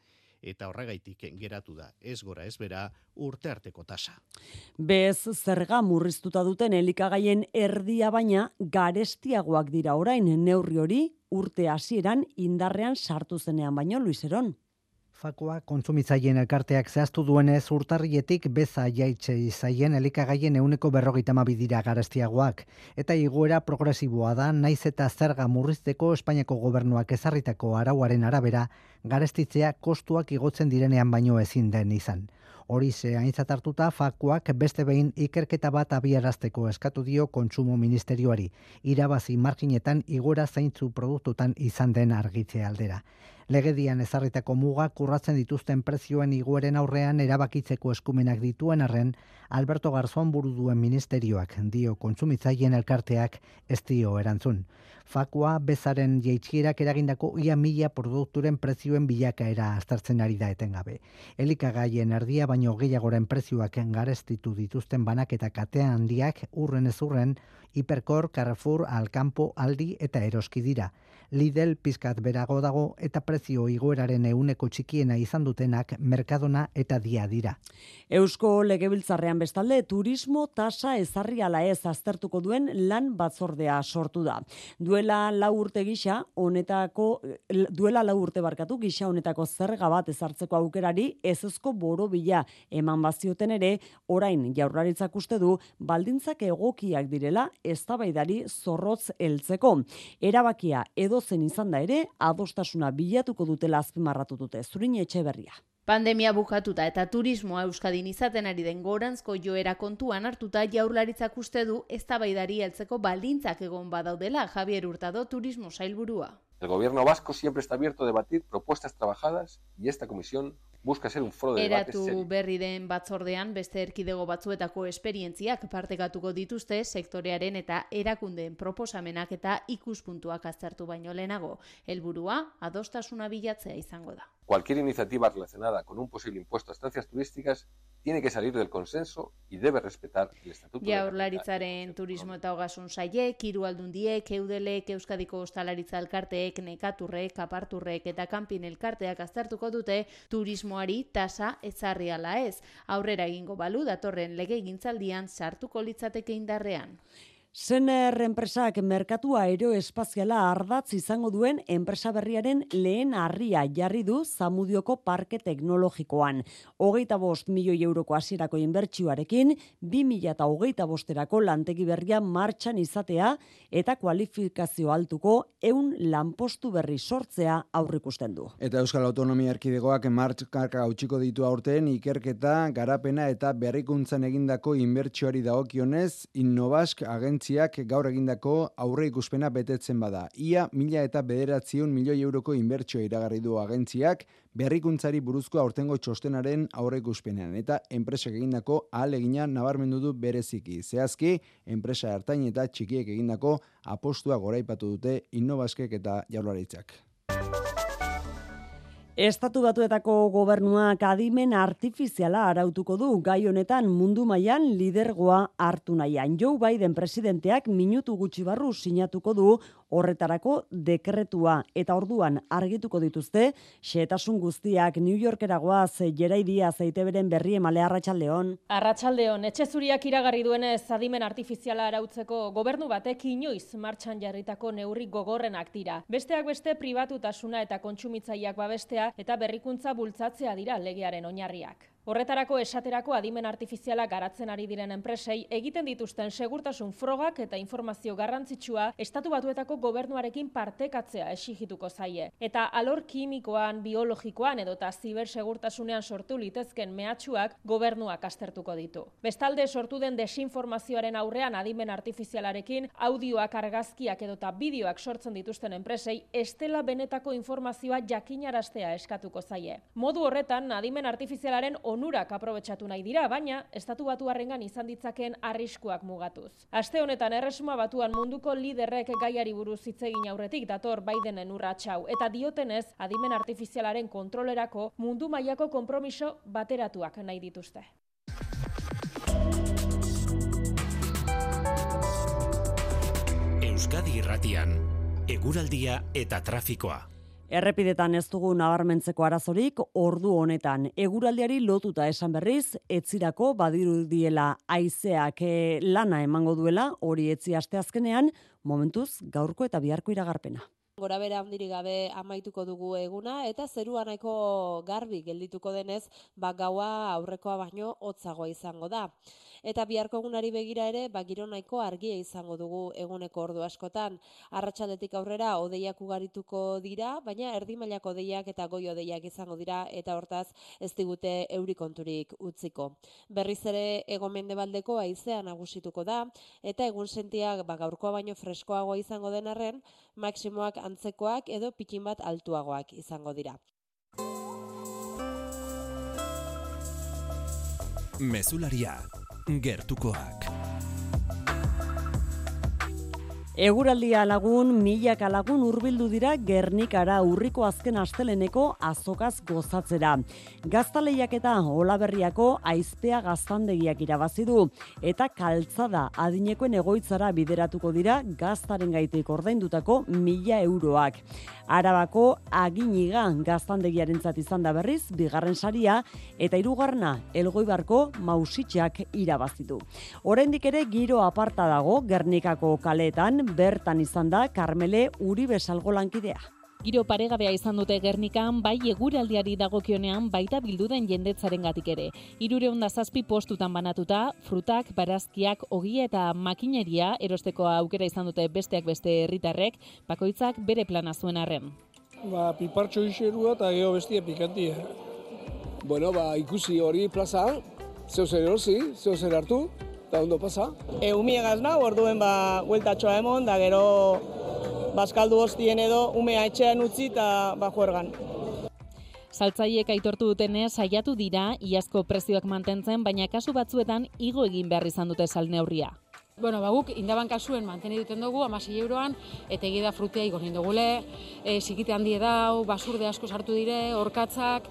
eta horregaitik geratu da ez gora ez bera urte arteko tasa. Bez zerga murriztuta duten elikagaien erdia baina garestiagoak dira orain neurri hori urte hasieran indarrean sartu zenean baino Luiseron. Fakoa kontsumitzaileen elkarteak zehaztu duenez urtarrietik beza jaitxe izaien elikagaien euneko berrogeita dira garestiagoak. Eta iguera progresiboa da, naiz eta zerga murrizteko Espainiako gobernuak ezarritako arauaren arabera, garestitzea kostuak igotzen direnean baino ezin den izan. Hori ze aintzat hartuta fakoak beste behin ikerketa bat abiarazteko eskatu dio kontsumo ministerioari, irabazi marginetan igora zaintzu produktutan izan den argitze aldera legedian ezarritako muga kurratzen dituzten prezioen igueren aurrean erabakitzeko eskumenak dituen arren, Alberto Garzón buru duen ministerioak dio kontsumitzaileen elkarteak ez dio erantzun. Fakua bezaren jeitxierak eragindako ia mila produkturen prezioen bilakaera aztertzen ari da etengabe. Elikagaien erdia baino gehiagoren prezioak garestitu dituzten banak eta katean handiak urren ez urren, Hiperkor, Carrefour, Alcampo, Aldi eta Eroski dira. Lidl pizkat berago dago eta prezio igoeraren euneko txikiena izan dutenak Mercadona eta Dia dira. Eusko Legebiltzarrean bestalde turismo tasa ezarri ala ez aztertuko duen lan batzordea sortu da. Duela lau urte gisa honetako duela lau urte barkatu gisa honetako zerga bat ezartzeko aukerari ezezko boro bila eman bazioten ere orain jaurlaritzak uste du baldintzak egokiak direla eztabaidari zorrotz heltzeko. Erabakia edo zen izan da ere, adostasuna bilatuko dutela azpimarratu dute. Zurin etxe berria. Pandemia bukatuta eta turismoa Euskadin izaten ari den gorantzko joera kontuan hartuta jaurlaritzak uste du eztabaidari heltzeko baldintzak egon badaudela Javier Hurtado turismo sailburua. El gobierno vasco siempre está abierto a debatir propuestas trabajadas y esta comisión busca ser un foro de debate Eratu berri den batzordean beste erkidego batzuetako esperientziak partekatuko dituzte sektorearen eta erakundeen proposamenak eta ikuspuntuak aztertu baino lehenago. Helburua adostasuna bilatzea izango da. Cualquier iniciativa relacionada con un posible impuesto a estancias turísticas tiene que salir del consenso y debe respetar el estatuto. Jaurlaritzaren turismo eta hogasun saiek, hiru aldundiek, eudelek, Euskadiko ostalaritza elkarteek, nekaturrek, aparturrek eta kanpin elkarteak aztertuko dute turismoari tasa ezarri ala ez. Aurrera egingo balu datorren legegintzaldian sartuko litzateke indarrean. Zener enpresak merkatua aeroespaziala ardatz izango duen enpresa berriaren lehen harria jarri du Zamudioko Parke Teknologikoan. Hogeita bost milioi euroko hasierako inbertsioarekin, bi mila eta hogeita bosterako lantegi berria martxan izatea eta kualifikazio altuko eun lanpostu berri sortzea aurrikusten du. Eta Euskal Autonomia Erkidegoak martxak hautsiko ditu aurten ikerketa, garapena eta berrikuntzan egindako inbertsioari dagokionez, Innovask agentzi agentziak gaur egindako aurre ikuspena betetzen bada. Ia mila eta bederatziun milioi euroko inbertsio iragarri du agentziak berrikuntzari buruzko aurtengo txostenaren aurre ikuspenean. Eta enpresak egindako ahal egina nabarmendu du bereziki. Zehazki, enpresa hartain eta txikiek egindako apostua goraipatu dute innovaskek eta jaularitzak. Estatu batuetako gobernuak adimen artifiziala arautuko du gai honetan mundu mailan lidergoa hartu nahian. Joe Biden presidenteak minutu gutxi barru sinatuko du horretarako dekretua eta orduan argituko dituzte, xetasun guztiak New Yorkeragoaz jeraidia zeite beren berri emale arratsaldeon. Arratsaldeon, etxe zuriak iragarri duenez adimen artifiziala arautzeko gobernu batek inoiz martxan jarritako neurri gogorrenak dira. Besteak beste pribatutasuna eta kontsumitzaileak babestea eta berrikuntza bultzatzea dira legearen oinarriak. Horretarako esaterako adimen artifiziala garatzen ari diren enpresei egiten dituzten segurtasun frogak eta informazio garrantzitsua estatu batuetako gobernuarekin partekatzea esigituko zaie. Eta alor kimikoan, biologikoan edo eta zibersegurtasunean sortu litezken mehatxuak gobernuak astertuko ditu. Bestalde sortu den desinformazioaren aurrean adimen artifizialarekin audioak argazkiak edo eta bideoak sortzen dituzten enpresei estela benetako informazioa jakinaraztea eskatuko zaie. Modu horretan adimen artifizialaren onurak aprobetsatu nahi dira, baina estatu batuarrengan izan ditzakeen arriskuak mugatuz. Aste honetan erresuma batuan munduko liderrek gaiari buruz hitz egin aurretik dator Bidenen urratsau eta diotenez adimen artifizialaren kontrolerako mundu mailako konpromiso bateratuak nahi dituzte. Euskadi Irratian, eguraldia eta trafikoa. Errepidetan ez dugu nabarmentzeko arazorik ordu honetan. Eguraldiari lotuta esan berriz, etzirako badiru diela aizeak eh, lana emango duela, hori etzi asteazkenean, momentuz gaurko eta biharko iragarpena. Gora bera handirik gabe amaituko dugu eguna eta zerua nahiko garbi geldituko denez, ba gaua aurrekoa baino hotzagoa izango da. Eta biharko egunari begira ere, ba giro nahiko argia izango dugu eguneko ordu askotan. Arratsaldetik aurrera odeiak ugarituko dira, baina erdi mailako odeiak eta goi odeiak izango dira eta hortaz ez digute euri konturik utziko. Berriz ere ego mendebaldeko haizea nagusituko da eta egun sentiak ba gaurkoa baino freskoagoa izango den arren, maksimoak antzekoak edo pikin bat altuagoak izango dira. Mesularia, Gertu Kołak. Eguraldia lagun, milaka lagun hurbildu dira Gernikara urriko azken asteleneko azokaz gozatzera. Gaztaleiak eta olaberriako aizpea gaztandegiak irabazi du eta kaltzada adinekoen egoitzara bideratuko dira gaztaren gaitik ordaindutako mila euroak. Arabako aginiga gaztandegiarentzat izan da berriz, bigarren saria eta hirugarna elgoibarko mausitxak irabazitu. Oraindik ere giro aparta dago Gernikako kaletan bertan izan da Carmele Uribe salgo lankidea. Giro paregabea izan dute Gernikan, bai eguraldiari dagokionean baita bildu den jendetzaren gatik ere. Irure onda zazpi postutan banatuta, frutak, barazkiak, ogia eta makineria erosteko aukera izan dute besteak beste herritarrek, bakoitzak bere plana zuen arren. Ba, pipartxo iserua eta geho bestia pikantia. Bueno, ba, ikusi hori plaza, zeu zer erosi, zeu zer hartu, eta ondo pasa. E, umiegaz nahi, orduen ba, hueltatxoa emon, da gero baskaldu hostien edo umea etxean utzi eta ba, juergan. Saltzaiek aitortu dutenez saiatu dira iazko prezioak mantentzen, baina kasu batzuetan igo egin behar izan dute salneurria. Bueno, ba, guk indaban kasuen manteni duten dugu, amasei euroan, eta egia da frutea igo dugule, e, sikite handi edau, basurde asko sartu dire, orkatzak,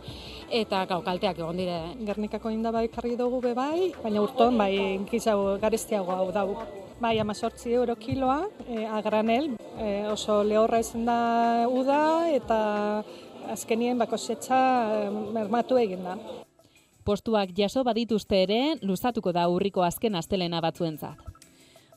eta gau, kalteak egon dire. Gernikako indaba ikarri dugu be bai, baina urton, bai, inkizau garestiago hau dau. Bai, amazortzi euro kiloa, e, agranel, e, oso lehorra izan da uda, eta azkenien bako setxa e, mermatu egin da. Postuak jaso badituzte ere, luzatuko da urriko azken astelena batzuentzat.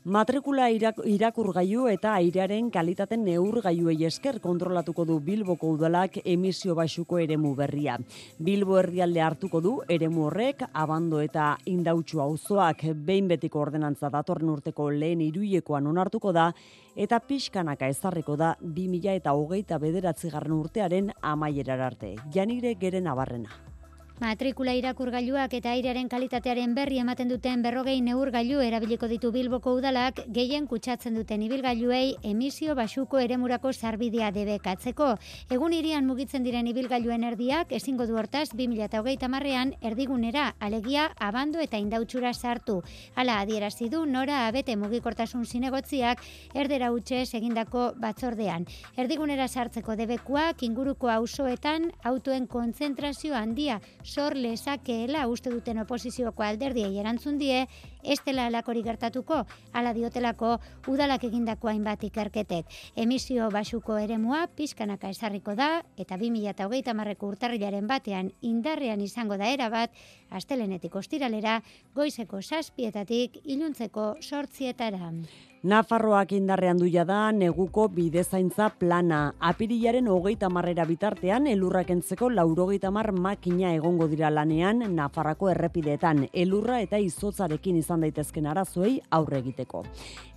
Matrikula irakurgailu eta airearen kalitaten neurgailuei esker kontrolatuko du Bilboko udalak emisio baxuko eremu berria. Bilbo herrialde hartuko du eremu horrek abando eta indautxu auzoak behin betiko ordenantza datorren urteko lehen iruiekoan onartuko da eta pixkanaka ezarriko da 2000 eta hogeita bederatzi garren urtearen amaierar arte. Janire geren abarrena. Matrikula irakurgailuak eta airearen kalitatearen berri ematen duten berrogei neurgailu erabiliko ditu Bilboko udalak gehien kutsatzen duten ibilgailuei emisio basuko eremurako sarbidea debekatzeko. Egun irian mugitzen diren ibilgailuen erdiak ezingo du hortaz 2008 marrean erdigunera alegia abando eta indautsura sartu. Hala adierazi du nora abete mugikortasun zinegotziak erdera utxe egindako batzordean. Erdigunera sartzeko debekuak inguruko auzoetan autoen kontzentrazio handia sor lezakeela uste duten oposizioko alderdiei erantzun die, ez dela alakori gertatuko, ala diotelako udalak egindako hainbat ikerketek. Emisio basuko eremua pizkanaka esarriko da, eta 2008 marreko urtarrilaren batean indarrean izango da erabat, astelenetik ostiralera, goizeko saspietatik iluntzeko sortzietara. Nafarroak indarrean duia da neguko bidezaintza plana. Apirilaren hogeita marrera bitartean, elurrak entzeko laurogeita mar makina egongo dira lanean Nafarrako errepideetan. Elurra eta izotzarekin izan daitezken arazoei aurre egiteko.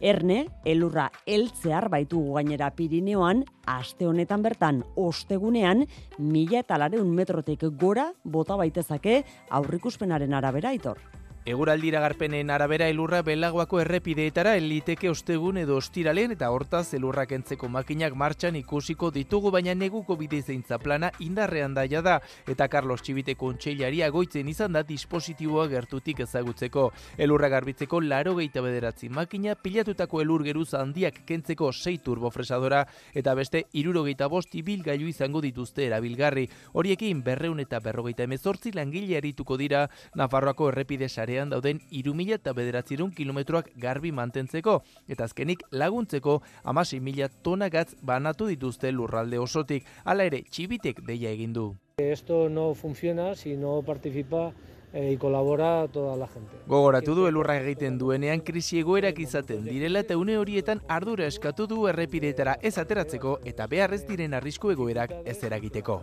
Erne, elurra eltzear baitu gainera Pirineoan, aste honetan bertan, ostegunean, mila eta lareun metrotik gora bota baitezake aurrikuspenaren arabera itor. Eguraldira garpenen arabera elurra belagoako errepideetara eliteke ostegun edo ostiralen eta hortaz elurrak entzeko makinak martxan ikusiko ditugu baina neguko bide zeintza plana indarrean daia da eta Carlos Txibite kontseilari agoitzen izan da dispositiboa gertutik ezagutzeko. Elurra garbitzeko laro gehieta bederatzi makina pilatutako elur geruz handiak kentzeko sei turbofresadora eta beste irurogeita bost ibil gailu izango dituzte erabilgarri. Horiekin berreun eta berrogeita emezortzi langile arituko dira Nafarroako errepide sarean dauden irumila eta bederatzirun kilometroak garbi mantentzeko, eta azkenik laguntzeko amasi mila tona gatz banatu dituzte lurralde osotik, hala ere txibitek deia egin du. Esto no funciona si no participa eh, y colabora toda la gente. Gogoratu du elurra egiten duenean krisi egoerak izaten direla eta une horietan ardura eskatu du errepideetara ez ateratzeko eta beharrez diren arrisku egoerak ez eragiteko.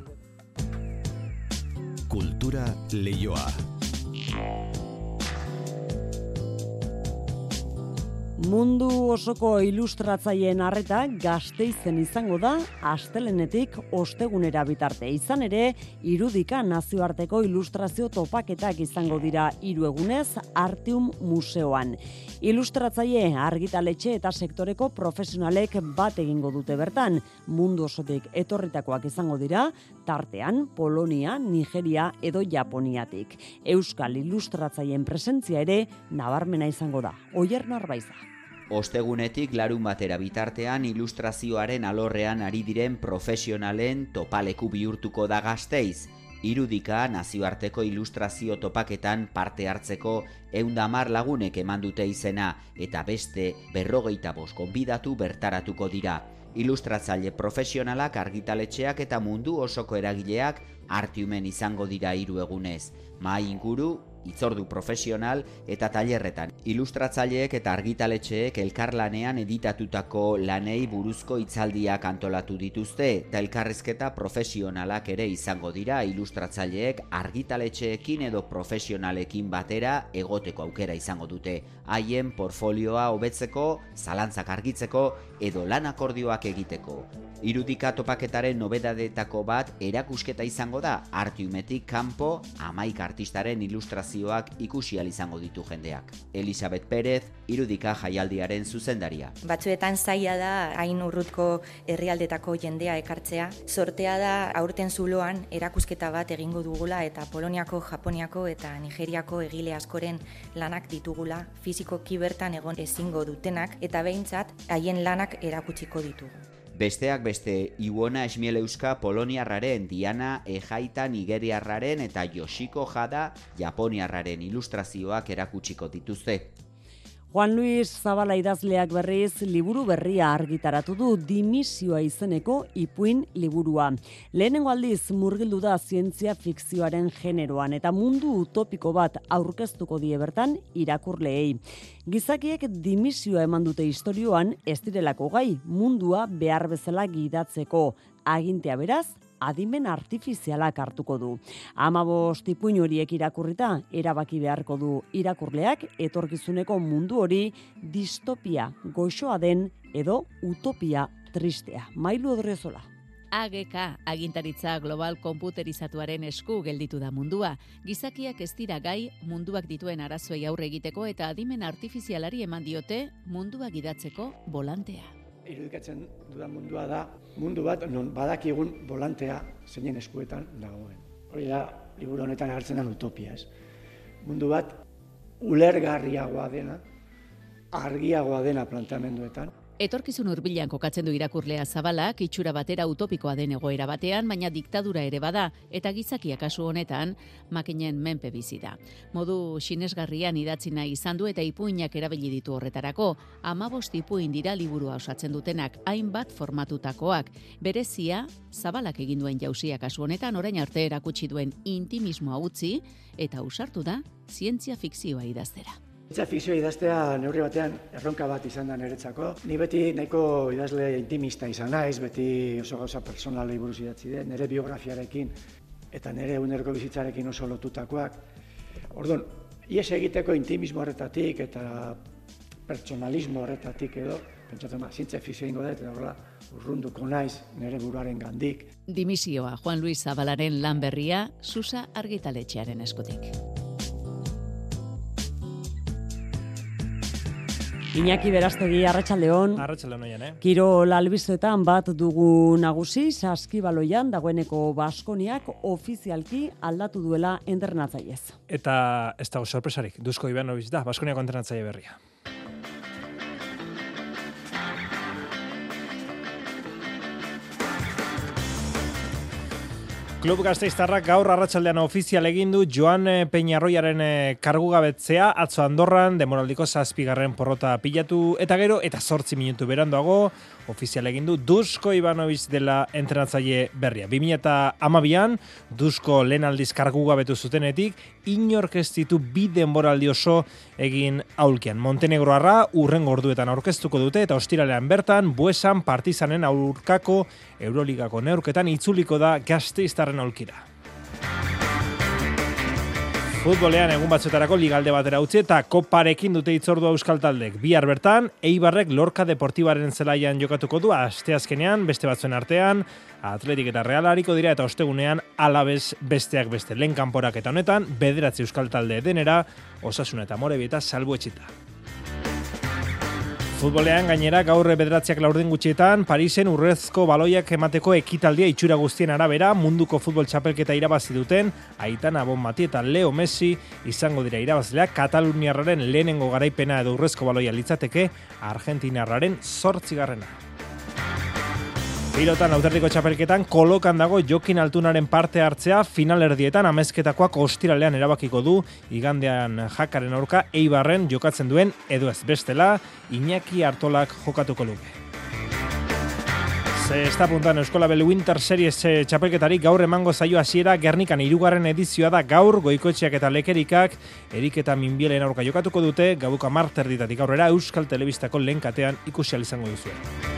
Kultura leioa. Mundu osoko ilustratzaileen harreta gazteizen izango da astelenetik ostegunera bitarte. Izan ere, irudika nazioarteko ilustrazio topaketak izango dira hiru egunez Artium Museoan. Ilustratzaile argitaletxe eta sektoreko profesionalek bat egingo dute bertan. Mundu osotik etorritakoak izango dira, tartean Polonia, Nigeria edo Japoniatik. Euskal ilustratzaileen presentzia ere nabarmena izango da. Oier Narbaiza. Ostegunetik larun batera bitartean ilustrazioaren alorrean ari diren profesionalen topaleku bihurtuko da gazteiz. Irudika nazioarteko ilustrazio topaketan parte hartzeko eundamar lagunek eman dute izena eta beste berrogeita bost konbidatu bertaratuko dira. Ilustratzaile profesionalak argitaletxeak eta mundu osoko eragileak artiumen izango dira hiru egunez. Mai inguru, itzordu profesional eta tailerretan. Ilustratzaileek eta argitaletxeek elkarlanean editatutako lanei buruzko hitzaldiak antolatu dituzte eta elkarrezketa profesionalak ere izango dira ilustratzaileek argitaletxeekin edo profesionalekin batera egoteko aukera izango dute. Haien portfolioa hobetzeko, zalantzak argitzeko edo lan akordioak egiteko. Irudika topaketaren nobedadetako bat erakusketa izango da artiumetik kanpo amaik artistaren ilustrazioak ikusi izango ditu jendeak. Elisabet Pérez, irudika jaialdiaren zuzendaria. Batzuetan zaila da hain urrutko herrialdetako jendea ekartzea. Sortea da aurten zuloan erakusketa bat egingo dugula eta Poloniako, Japoniako eta Nigeriako egile askoren lanak ditugula fizikoki bertan egon ezingo dutenak eta behintzat haien lanak erakutsiko ditugu. Besteak beste Iwona Esmieleuska Poloniarraren, Diana Ejaita Nigeriarraren eta Yoshiko Jada Japoniarraren ilustrazioak erakutsiko dituzte. Juan Luis Zabala idazleak berriz liburu berria argitaratu du dimisioa izeneko ipuin liburua. Lehenengo aldiz murgildu da zientzia fikzioaren generoan eta mundu utopiko bat aurkeztuko die bertan irakurleei. Gizakiek dimisioa eman dute historioan ez direlako gai mundua behar bezala gidatzeko. Agintea beraz, adimen artifizialak hartuko du. Amabost ipuin horiek irakurrita, erabaki beharko du irakurleak etorkizuneko mundu hori distopia goxoa den edo utopia tristea. Mailu odrezola. AGK agintaritza global komputerizatuaren esku gelditu da mundua. Gizakiak ez dira gai munduak dituen arazoei aurre egiteko eta adimen artifizialari eman diote mundua gidatzeko volantea. Irudikatzen dudan mundua da mundu bat non badakigun volantea zeinen eskuetan dagoen. Hori da liburu honetan hartzen den utopia, ez? Mundu bat ulergarriagoa dena, argiagoa dena planteamenduetan Etorkizun hurbilan kokatzen du irakurlea zabalak, itxura batera utopikoa den egoera batean, baina diktadura ere bada, eta gizakia kasu honetan, makinen menpe bizi da. Modu sinesgarrian idatzi nahi izan du eta ipuinak erabili ditu horretarako, amabost ipuin dira liburua osatzen dutenak, hainbat formatutakoak. Berezia, zabalak egin duen jauzia kasu honetan, orain arte erakutsi duen intimismoa utzi, eta usartu da, zientzia fikzioa idaztera. Itza fikzioa idaztea neurri batean erronka bat izan da niretzako. Ni beti nahiko idazle intimista izan naiz, beti oso gauza personalei buruz idatzi den, nire biografiarekin eta nire unerko bizitzarekin oso lotutakoak. Orduan, ies egiteko intimismo horretatik eta pertsonalismo horretatik edo, pentsatzen ba, zintze fikzioa ingo dut, horrela, urrunduko naiz nire buruaren gandik. Dimisioa Juan Luis Zabalaren lan berria, Susa argitaletxearen eskutik. Iñaki Berastegi Arratsaldeon. Arratsaldeon oian, eh. Kiro lalbizetan bat dugu nagusi Saskibaloian dagoeneko Baskoniak ofizialki aldatu duela entrenatzaiez. Eta ez dago sorpresarik. Duzko Ivanovic da Baskoniako entrenatzaile berria. Klub Gasteiztarrak gaur arratsaldean ofizial egin du Joan eh, Peñarroiaren eh, kargugabetzea. Atzo Andorran demoraldiko zazpigarren porrota pilatu eta gero eta zortzi minutu berandoago ofizial egin du Dusko Ivanovic dela entrenatzaile berria. 2012an Dusko lehen aldiz kargugabetu zutenetik inork ez ditu bi denboraldi oso egin aulkian. Montenegroarra urren gorduetan aurkeztuko dute eta ostiralean bertan buesan partizanen aurkako Euroligako neurketan itzuliko da gazteiztarren aulkira. Futbolean egun batzuetarako ligalde batera utzi eta koparekin dute itzordua euskal taldek. Bihar bertan, Eibarrek Lorca Deportibaren zelaian jokatuko du asteazkenean, beste batzuen artean, Atletik eta Realariko dira eta ostegunean alabez besteak beste. Lehen kanporak eta honetan, bederatzi euskal talde denera, osasuna eta morebieta salbu etxita. Futbolean gainera gaur bederatziak laurden gutxietan, Parisen urrezko baloiak emateko ekitaldia itxura guztien arabera, munduko futbol txapelketa irabazi duten, Aitana Bon Mati eta Leo Messi izango dira irabazleak, Kataluniarraren lehenengo garaipena edo urrezko baloia litzateke, Argentinarraren sortzigarrena. Pilotan auterdiko txapelketan kolokan dago Jokin Altunaren parte hartzea final erdietan amezketakoak ostiralean erabakiko du igandean jakaren aurka Eibarren jokatzen duen edo ez bestela Iñaki Artolak jokatuko luke. Se está apuntando Eskola Bel Winter Series eh, txapelketari gaur emango zaio hasiera Gernikan hirugarren edizioa da gaur goikotxeak eta lekerikak Erik eta Minbielen aurka jokatuko dute gabuka marter ditatik aurrera Euskal Telebistako lehen katean ikusi izango duzuen.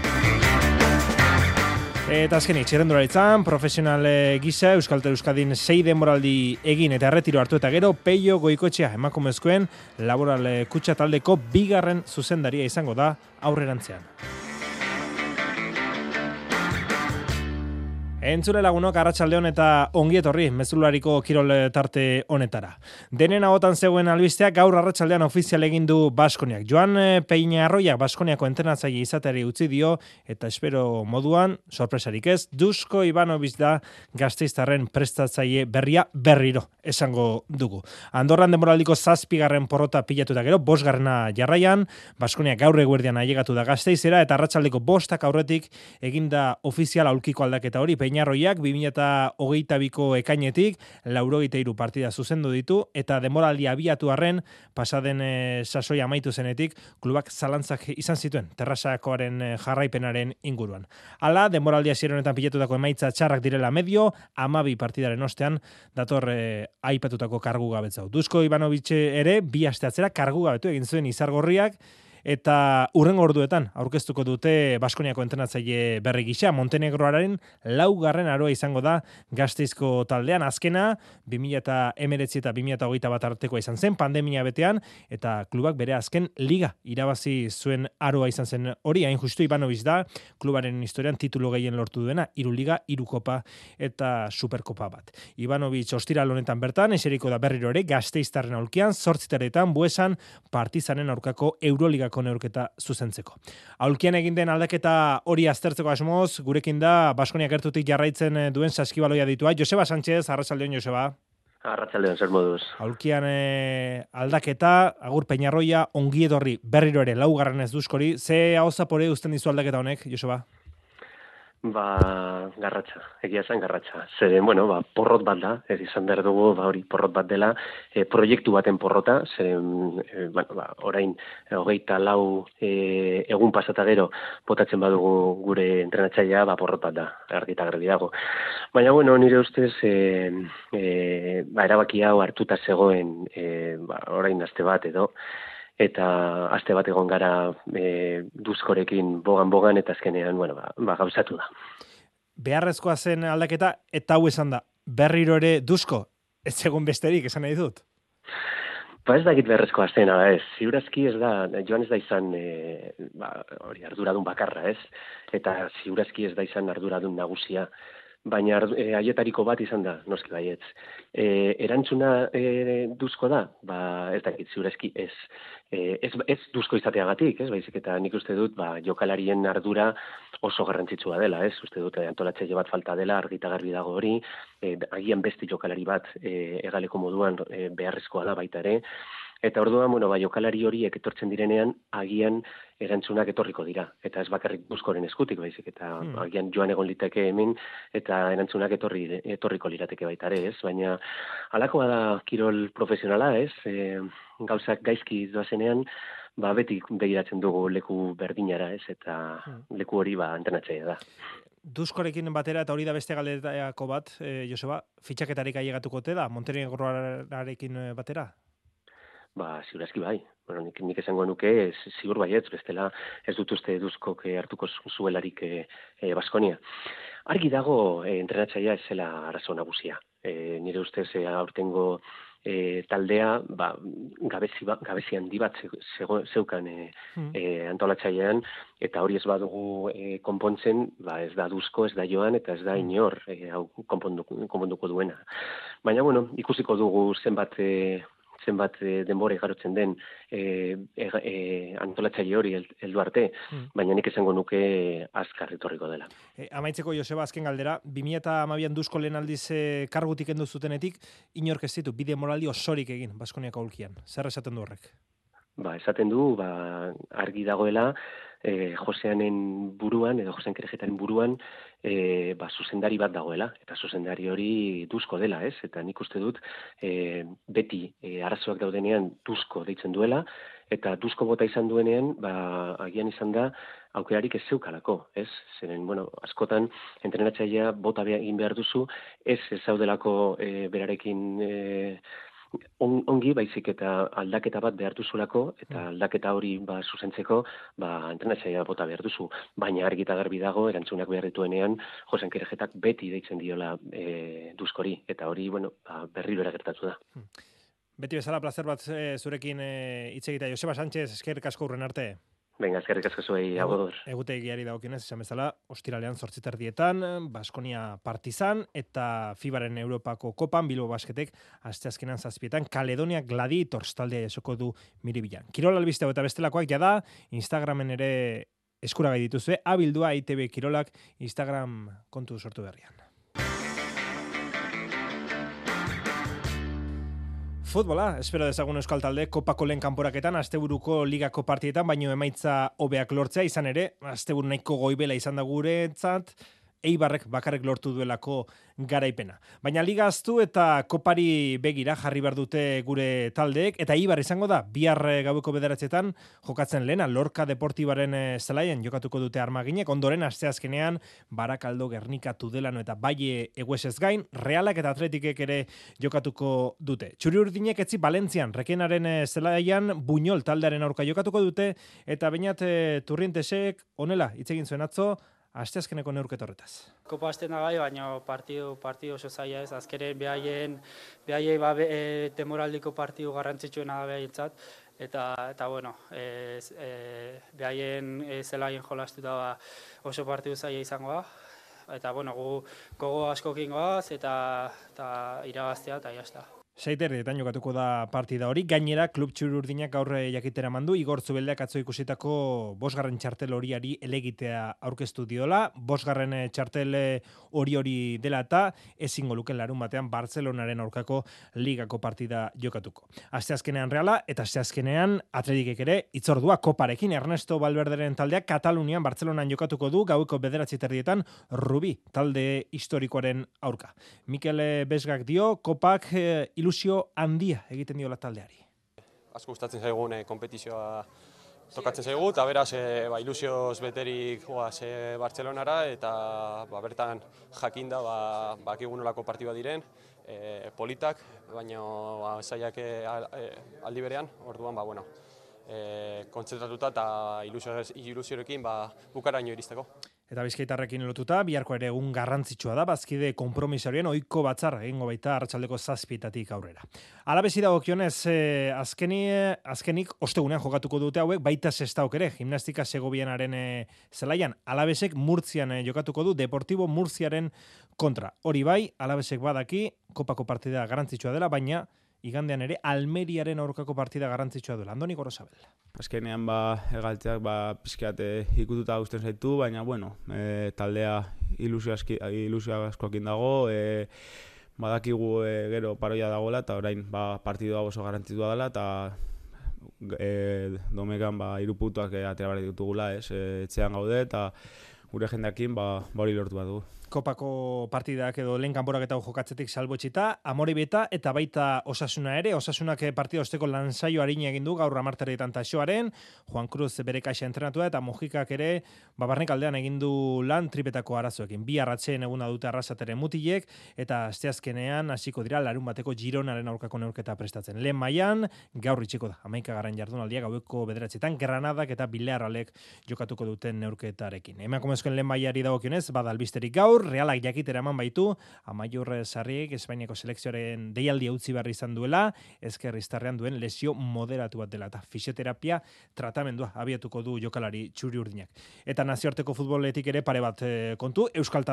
Eta azkenik, txerrendura ditzan, profesional eh, gisa, Euskal Euskadin sei denboraldi egin eta erretiro hartu eta gero, peio goikotxea emakumezkoen laboral eh, kutsa taldeko bigarren zuzendaria izango da aurrerantzean. Entzule lagunok arratsaldeon eta ongi etorri mezulariko kirol tarte honetara. Denen agotan zegoen albisteak gaur arratsaldean ofizial egin du Baskoniak. Joan eh, Peña Arroiak Baskoniako entrenatzaile izateari utzi dio eta espero moduan sorpresarik ez Dusko Ivanovic da Gasteiztarren prestatzaile berria berriro esango dugu. Andorran demoraldiko zazpigarren porrota pilatu da gero, bosgarrena jarraian, Baskonia gaur eguerdian ailegatu da Gasteizera eta arratsaldeko bostak aurretik eginda ofizial aulkiko aldaketa hori Peñarroiak 2022ko ekainetik iru partida zuzendu ditu eta demoraldi abiatu arren pasaden e, sasoia amaitu zenetik klubak zalantzak izan zituen terrasakoaren e, jarraipenaren inguruan. Hala, demoraldia zirenetan piletutako emaitza txarrak direla medio, amabi partidaren ostean dator e, aipatutako kargu gabetzau. Duzko Ivanovic ere bi asteatzera kargu gabetu egin zuen izargorriak, eta urren orduetan aurkeztuko dute Baskoniako entrenatzaile berri gisa Montenegroaren laugarren aroa izango da Gasteizko taldean. Azkena 2019 eta 2021 bat arteko izan zen pandemia betean eta klubak bere azken liga irabazi zuen aroa izan zen hori. Hain justu Ivanovic da klubaren historian titulo gehien lortu duena hiru liga hiru kopa eta superkopa bat. Ivanovic ostiral honetan bertan eseriko da berriro ere Gasteiztarren aulkian 8 buesan Partizanen aurkako Euroliga ligako neurketa zuzentzeko. Aulkian egin den aldaketa hori aztertzeko asmoz, gurekin da Baskonia gertutik jarraitzen eh, duen saskibaloia ditua. Joseba Sánchez, arrasaldeon Joseba. Arratxaldean, zer moduz. Aulkian e, aldaketa, agur peñarroia, ongi edorri, berriro ere, laugarren ez duzkori. Ze hau zapore usten dizu aldaketa honek, Joseba? Ba, garratxa, egia zen garratxa. Zeren, bueno, ba, porrot bat da, ez izan behar dugu, ba, hori porrot bat dela, e, proiektu baten porrota, zeren, e, bueno, ba, orain, e, hogeita lau e, egun pasata gero, botatzen badugu gure entrenatzailea, ba, porrot bat da, argita garbi dago. Baina, bueno, nire ustez, e, e, ba, erabaki hau hartuta zegoen, e, ba, orain azte bat edo, eta aste bat egon gara e, duzkorekin bogan-bogan eta azkenean, bueno, ba, ba, gauzatu da. Beharrezkoa zen aldaketa eta hau esan da, berriro ere duzko, ez egun besterik, esan nahi dut? Ba ez dakit beharrezkoa zen, ez, ziurazki ez da, joan ez da izan, e, ba, hori, arduradun bakarra, ez, eta ziurazki ez da izan arduradun nagusia, baina e, aietariko bat izan da, noski baietz. E, erantzuna e, duzko da, ba, ez dakit, ziurezki ez, e, ez, ez duzko izateagatik, ez, baizik eta nik uste dut, ba, jokalarien ardura oso garrantzitsua dela, ez, uste dut, antolatze bat falta dela, argita garbi dago hori, e, agian beste jokalari bat e, egaleko moduan e, beharrezkoa da baita ere, Eta orduan, bueno, bai, jokalari horiek etortzen direnean, agian erantzunak etorriko dira. Eta ez bakarrik buskoren eskutik, baizik, eta hmm. agian joan egon liteke hemen, eta erantzunak etorri, etorriko lirateke baita ere, ez? Baina, alakoa da kirol profesionala, ez? E, gauzak gaizki doazenean, ba, beti begiratzen dugu leku berdinara, ez? Eta hmm. leku hori, ba, entrenatzea da. Duzkorekin batera eta hori da beste galdetako bat, e, Joseba, fitxaketarik ailegatuko te da, Montenegroarekin eh, batera? Ba, ziurazki bai. Bueno, nik, nik esango nuke, ziur baietz, bestela ez dut uste duzkok hartuko zuelarik e, e, Baskonia. Argi dago e, entrenatzaia ez zela arazo nagusia. E, nire ustez e, aurtengo e, taldea, ba, gabezi, ba, gabezi handi bat zeukan e, e, antolatzailean, eta hori ez badugu e, konpontzen, ba, ez da duzko, ez da joan, eta ez da hmm. inor e, hau konponduko, konponduko duena. Baina, bueno, ikusiko dugu zenbat e, zenbat e, denbora igarotzen den e, e, antolatzaile hori heldu arte, hmm. baina nik esango nuke azkar etorriko dela. E, amaitzeko Joseba azken galdera, 2012an duzko lehen aldiz e, kargutik endu zutenetik, inork ez ditu, bide moraldi osorik egin, Baskoniako aulkian. Zer esaten du horrek? Ba, esaten du, ba, argi dagoela, e, Joseanen buruan, edo Josean Kerejetaren buruan, e, ba, zuzendari bat dagoela, eta zuzendari hori duzko dela, ez? Eta nik uste dut, e, beti e, arazoak daudenean duzko deitzen duela, eta duzko bota izan duenean, ba, agian izan da, aukerarik ez zeukalako, ez? Zeren, bueno, askotan, entrenatzailea bota egin behar duzu, ez zaudelako e, berarekin... E, on, ongi baizik eta aldaketa bat behar duzulako eta mm. aldaketa hori ba zuzentzeko ba entrenatzailea bota behar duzu. Baina argita garbi dago erantzunak behar dituenean Josen Kerejetak beti deitzen diola e, duzkori. Eta hori bueno ba, berriro gertatu da. Mm. Beti bezala placer bat e, zurekin e, hitz e, egitea. Joseba Sánchez eskerrik asko urren arte Venga, eskerrik asko zuei agodor. Egute egiari dagokionez, esan bezala, ostiralean zortzitar dietan, Baskonia Partizan, eta Fibaren Europako Kopan, Bilbo Basketek, asteazkenan zazpietan, Kaledonia Gladi torstaldea esoko du miribilan. Kirol albiste eta bestelakoak jada, Instagramen ere eskuragai dituzue, abildua ITB Kirolak Instagram kontu sortu berrian. Futbola, espero dezagun euskal talde, kopako lehen kanporaketan, asteburuko ligako partietan, baino emaitza hobeak lortzea, izan ere, asteburu nahiko goibela izan da gure, etzat, Eibarrek bakarrik lortu duelako garaipena. Baina liga aztu eta kopari begira jarri behar dute gure taldeek, eta Eibar izango da, bihar eh, gaueko bederatzetan jokatzen lehena, Lorca Deportibaren eh, zelaien jokatuko dute armaginek, ondoren asteazkenean Barakaldo Gernika Tudelano eta Baie Eguesez gain, Realak eta Atletikek ere jokatuko dute. Txuri urdinek etzi Balentzian, rekenaren eh, zelaian Buñol taldearen aurka jokatuko dute, eta bainat turrientesek, onela, hitz zuen atzo, asteazkeneko neurketa horretaz. Kopa azten da gai, baina partidu, partidu oso zaila ez, azkeren behaien, behaiei ba, be, e, temoraldiko partidu garrantzitsuena da behaietzat, eta, eta bueno, e, e, behaien e, zelaien jolastuta ba, oso partidu zaila izango da, eta bueno, gu gogo askokin goaz, eta, eta irabaztea, eta jazta. Seiterdietan jokatuko da partida hori, gainera klub txururdinak aurre jakitera mandu, Igor Zubeldeak atzo ikusitako bosgarren txartel horiari elegitea aurkeztu diola, bosgarren eh, txartel eh, hori hori dela eta ezingo luken larun batean Barcelonaren aurkako ligako partida jokatuko. Aste azkenean reala eta aste azkenean atredikek ere itzordua koparekin Ernesto Valverderen taldeak Katalunian Barcelonan jokatuko du gaueko bederatzi terdietan Rubi talde historikoaren aurka. Mikel Besgak dio, kopak ilu ilusio handia egiten diola taldeari. Asko gustatzen zaigun kompetizioa tokatzen zaigu, eta beraz eh, ba, ilusioz beterik goaz eh, Bartzelonara, eta ba, bertan jakinda ba, ba, nolako partidua diren, eh, politak, baina ba, zaiak eh, aldi berean, orduan, ba, bueno, eh, kontzentratuta eta ilusiorekin ba, bukaraino iristeko. Eta bizkaitarrekin lotuta, biharko ere egun garrantzitsua da, bazkide kompromisorien oiko batzar egingo baita arratsaldeko zazpietatik aurrera. Alabezi dago kionez, eh, azkeni, azkenik ostegunean jokatuko dute hauek, baita zestauk ere, gimnastika segobianaren eh, zelaian, alabezek murtzian eh, jokatuko du, Deportibo Murziaren kontra. Hori bai, alabezek badaki, kopako partida garrantzitsua dela, baina igandean ere Almeriaren aurkako partida garrantzitsua duela. Andoni Gorosabel. Azkenean ba egaltzeak ba pizkat ikututa gusten zaitu, baina bueno, e, taldea ilusio aski ilusio askoekin dago, e, badakigu e, gero paroia dagoela eta orain ba partidua oso garrantzitua dela eta e, domekan ba hiru puntuak atera bar ditugula, ez? E, etxean gaude eta gure jendeekin ba hori lortu badu kopako partidak edo lehen kanborak eta jokatzetik salbotxita, amore beta eta baita osasuna ere, osasunak partida osteko lanzaio harin egin du gaur amarteretan taxoaren, Juan Cruz bere kaixa entrenatua eta Mojikak ere babarnek aldean egin du lan tripetako arazoekin. Bi arratzen eguna dute arrasateren mutilek eta asteazkenean hasiko dira larun bateko gironaren aurkako neurketa prestatzen. Lehen maian, gaur itxiko da, amaika garen jardunaldia gaueko bederatzetan, Granadak eta Bilearralek jokatuko duten neurketarekin. Emakumezkoen lehen maiari dagokionez, bada albisterik gaur, gaur, realak jakitera eman baitu, amaiur sarriek Espainiako selekzioaren deialdi utzi barri izan duela, ezker iztarrean duen lesio moderatu bat dela, eta fisioterapia tratamendua abiatuko du jokalari txuri urdinak. Eta nazioarteko futboletik ere pare bat eh, kontu, Euskal,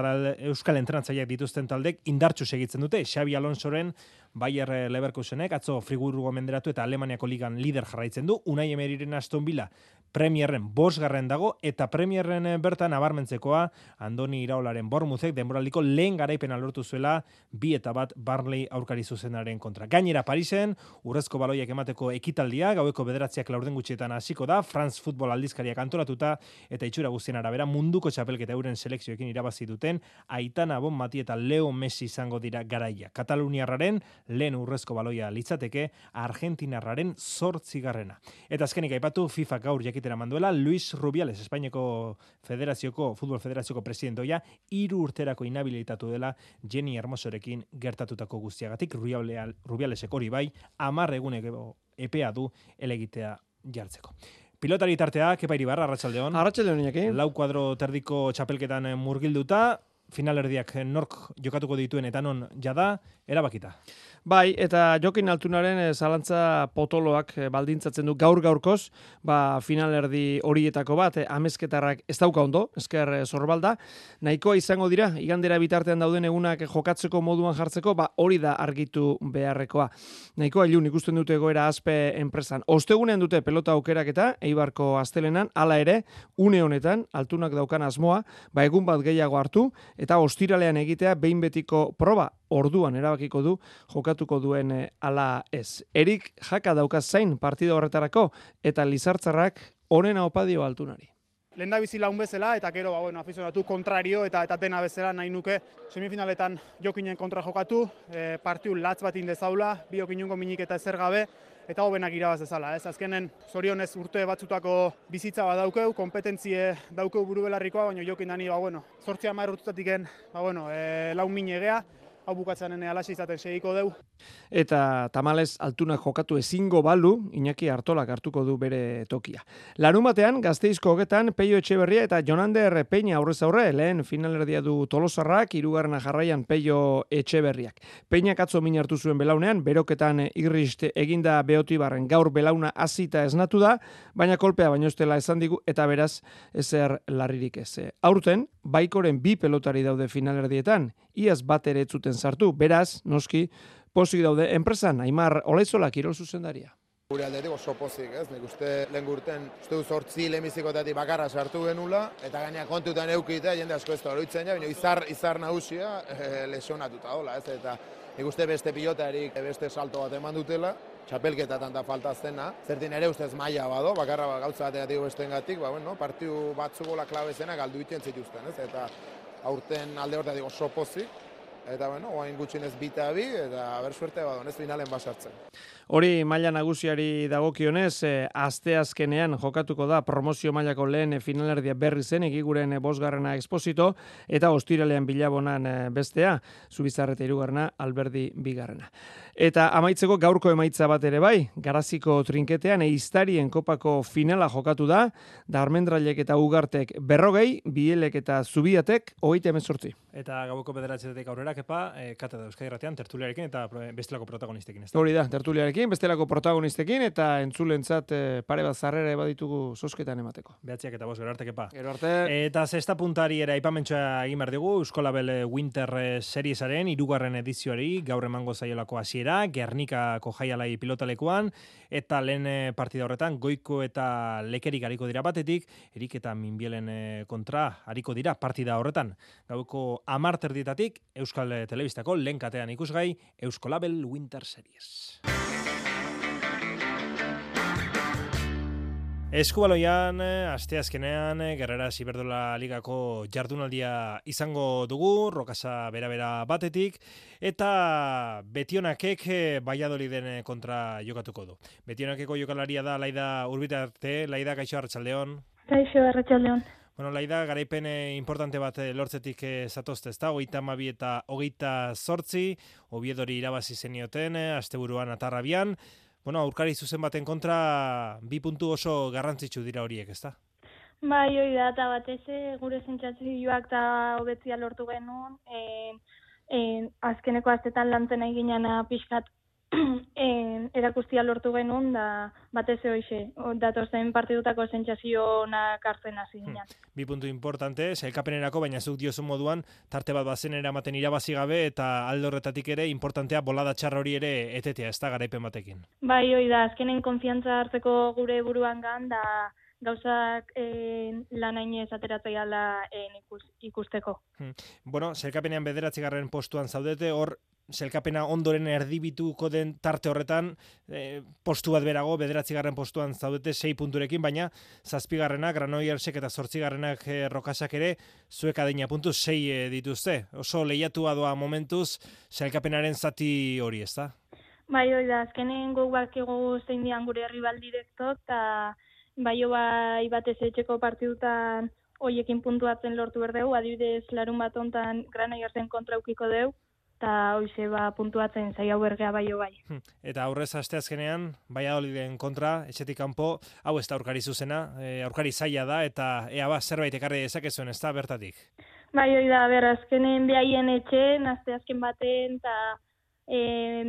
Euskal entrenatzailek dituzten taldek indartxu segitzen dute, Xabi Alonsoren Bayer Leverkusenek, atzo frigurru gomenderatu eta Alemaniako ligan lider jarraitzen du, Unai Emeriren Aston Villa Premierren bosgarren dago eta Premierren eh, bertan abarmentzekoa Andoni Iraolaren bormuzek denboraldiko lehen garaipena lortu zuela bi eta bat Barley aurkari zuzenaren kontra. Gainera Parisen, urrezko baloiak emateko ekitaldia, gaueko bederatziak laurden gutxietan hasiko da, France Football aldizkariak antolatuta eta itxura guztien arabera munduko txapelketa euren selekzioekin irabazi duten Aitana Bon Mati eta Leo Messi izango dira garaia. Kataluniarraren lehen urrezko baloia litzateke Argentinarraren zortzigarrena. Eta azkenik aipatu FIFA gaur jakit egitera manduela, Luis Rubiales, Espainiako Federazioko, Futbol Federazioko presidentoia, iru urterako inabilitatu dela Jenny Hermosorekin gertatutako guztiagatik, Rubialesek hori bai, amar eguneko epea du elegitea jartzeko. Pilotari tartea, kepa iribarra, Arratxaldeon. Arratxaldeon, inaki. Lau kuadro terdiko txapelketan murgilduta, finalerdiak nork jokatuko dituen eta non jada, erabakita. Bai, eta Jokin Altunaren e, zalantza potoloak e, baldintzatzen du gaur gaurkoz, ba finalerdi horietako bat, e, amezketarrak ez dauka ondo, esker zorbalda, nahikoa izango dira, igandera bitartean dauden egunak jokatzeko moduan jartzeko, ba hori da argitu beharrekoa. Nahikoa ilun ikusten dute goera azpe enpresan. Ostegunean dute pelota aukerak eta, eibarko astelenan, hala ere, une honetan, altunak daukan asmoa, ba egun bat gehiago hartu, eta ostiralean egitea behin betiko proba, orduan erabakiko du jokatuko duen eh, ala ez. Erik jaka dauka zain partida horretarako eta Lizartzarrak onena opadio altunari. Lenda bizi laun bezala eta gero ba bueno, afizionatu kontrario eta eta dena bezala nahi nuke semifinaletan jokinen kontra jokatu, e, partiu latz bat indezaula, bi okinungo minik eta ezer gabe eta hobenak irabaz dezala. Ez azkenen zorionez urte batzutako bizitza bat daukeu, kompetentzie daukeu buru belarrikoa, baina jokin dani, ba bueno, zortzia mar urtutatik ba bueno, e, laun minegea, hau bukatzen ene alaxe izaten segiko deu. Eta tamales altunak jokatu ezingo balu, Iñaki Artolak hartuko du bere tokia. Larumatean, gazteizko hogetan, Peio Etxeberria eta Jonander Peña aurrez aurre, lehen finalerdia du Tolosarrak, irugarna jarraian Peio Etxeberriak. Peña katzo min hartu zuen belaunean, beroketan irrist eginda beotibarren gaur belauna azita esnatu da, baina kolpea baino estela esan digu, eta beraz, ezer larririk ez. Aurten, baikoren bi pelotari daude finalerdietan, iaz bat ere etzuten sartu, beraz, noski, pozik daude enpresan, Aimar Olaizola kirol zuzendaria. Gure aldetik oso pozik, ez? Nik uste lehen gurten, uste du sortzi lehenbizikotatik bakarra sartu genula, eta gaina kontutan eukita, jende asko ez da oroitzen ja, baina izar, izar nagusia e, lesionatuta hola, ez? Eta nik uste beste pilotarik beste salto bat eman dutela, txapelketatan da falta zena, zertin ere ustez maila bado, bakarra ba, gautza bategatik besten gatik, ba, bueno, partiu batzugola klabe zena galdu iten zituzten, ez? Eta aurten alde horretatik oso pozik, eta bueno, oain gutxinez bita bi, eta ber suerte badon, ez finalen basartzen. Hori maila nagusiari dagokionez, e, asteazkenean jokatuko da promozio mailako lehen e, finalerdia berri zen egiguren e, bosgarrena exposito eta ostiralean bilabonan bestea, zubizarreta irugarrena, alberdi bigarrena. Eta amaitzeko gaurko emaitza bat ere bai, garaziko trinketean eiztarien kopako finala jokatu da, da armendrailek eta ugartek berrogei, bielek eta zubiatek, hogeite emezortzi. Eta gauko bederatzetetik aurrera, kepa, e, kate da Euskadi tertuliarekin eta bestelako protagonistekin. Ez Hori da, tertuliarekin, bestelako protagonistekin, eta entzulentzat e, pare bat zarrera baditugu sosketan emateko. Behatziak eta bos, gero arte, kepa. Gero arte. Eta zesta puntari era ipamentsua egin behar dugu, Euskolabel Winter Seriesaren, irugarren edizioari, gaur emango zaiolako hasiera Gernikako jaialai pilotalekuan, eta lehen partida horretan, goiko eta lekerik hariko dira batetik, erik eta minbielen kontra hariko dira partida horretan. Gauko amarter dietatik, Euskal Telebistako lehen katean ikusgai, Euskolabel Winter Series. Eskubaloian, asteazkenean, Gerrera Ziberdola Ligako jardunaldia izango dugu, rokasa bera-bera batetik, eta Betionakek Baiadoliden kontra jokatuko du. Betionakeko jokalaria da Laida Urbitarte, Laida Kaixo Arratsaldeon. Kaixo Arratsaldeon. Bueno, Laida, garaipen importante bat lortzetik zatozte, ez da? Hogeita mabi eta hogeita sortzi, obiedori irabazi zenioten, asteburuan atarrabian, bueno, aurkari zuzen baten kontra bi puntu oso garrantzitsu dira horiek, ezta? Bai, hori da, eta batez gure zentzazioak eta hobetzia lortu genuen, e, e, azkeneko astetan lantzen nahi ginen pixkat e, erakustia lortu genuen, da batez hoxe, datozen partidutako zentzazionak hartzen hasi ginen. Hmm. Bi puntu importante, zelkapenerako, baina zuk diozu moduan, tarte bat bazen eramaten irabazi gabe, eta aldo horretatik ere, importantea bolada txarra hori ere etetea, ez da garaipen batekin. Bai, hoi da, azkenen konfiantza hartzeko gure buruan gan, da gauzak e, lan hainez ateratzea ikus, ikusteko. Hmm. Bueno, zelkapenean bederatzi postuan zaudete, hor selkapena ondoren erdibituko den tarte horretan e, postu bat berago, bederatzigarren postuan zaudete sei punturekin, baina zazpigarrenak, granoiersek eta zortzigarrenak e, rokasak ere, zuek adina puntu sei e, dituzte. Oso lehiatu doa momentuz selkapenaren zati hori, ez da? Bai, hori da, azkenen gogak ego zein dian gure rival direktok, eta bai bai batez etxeko partidutan hoiekin puntuatzen lortu berdeu, adibidez larun bat ontan granoiersen kontraukiko deu, eta hoize ba puntuatzen zai hau bergea bai bai. Eta aurrez asteazkenean Valladoliden kontra etxetik kanpo hau ez da aurkari zuzena, e, aurkari zaila da eta ea ba zerbait ekarri dezakezuen ez da bertatik. Bai, hori da, ber azkenen behaien etxen, asteazken baten eta e,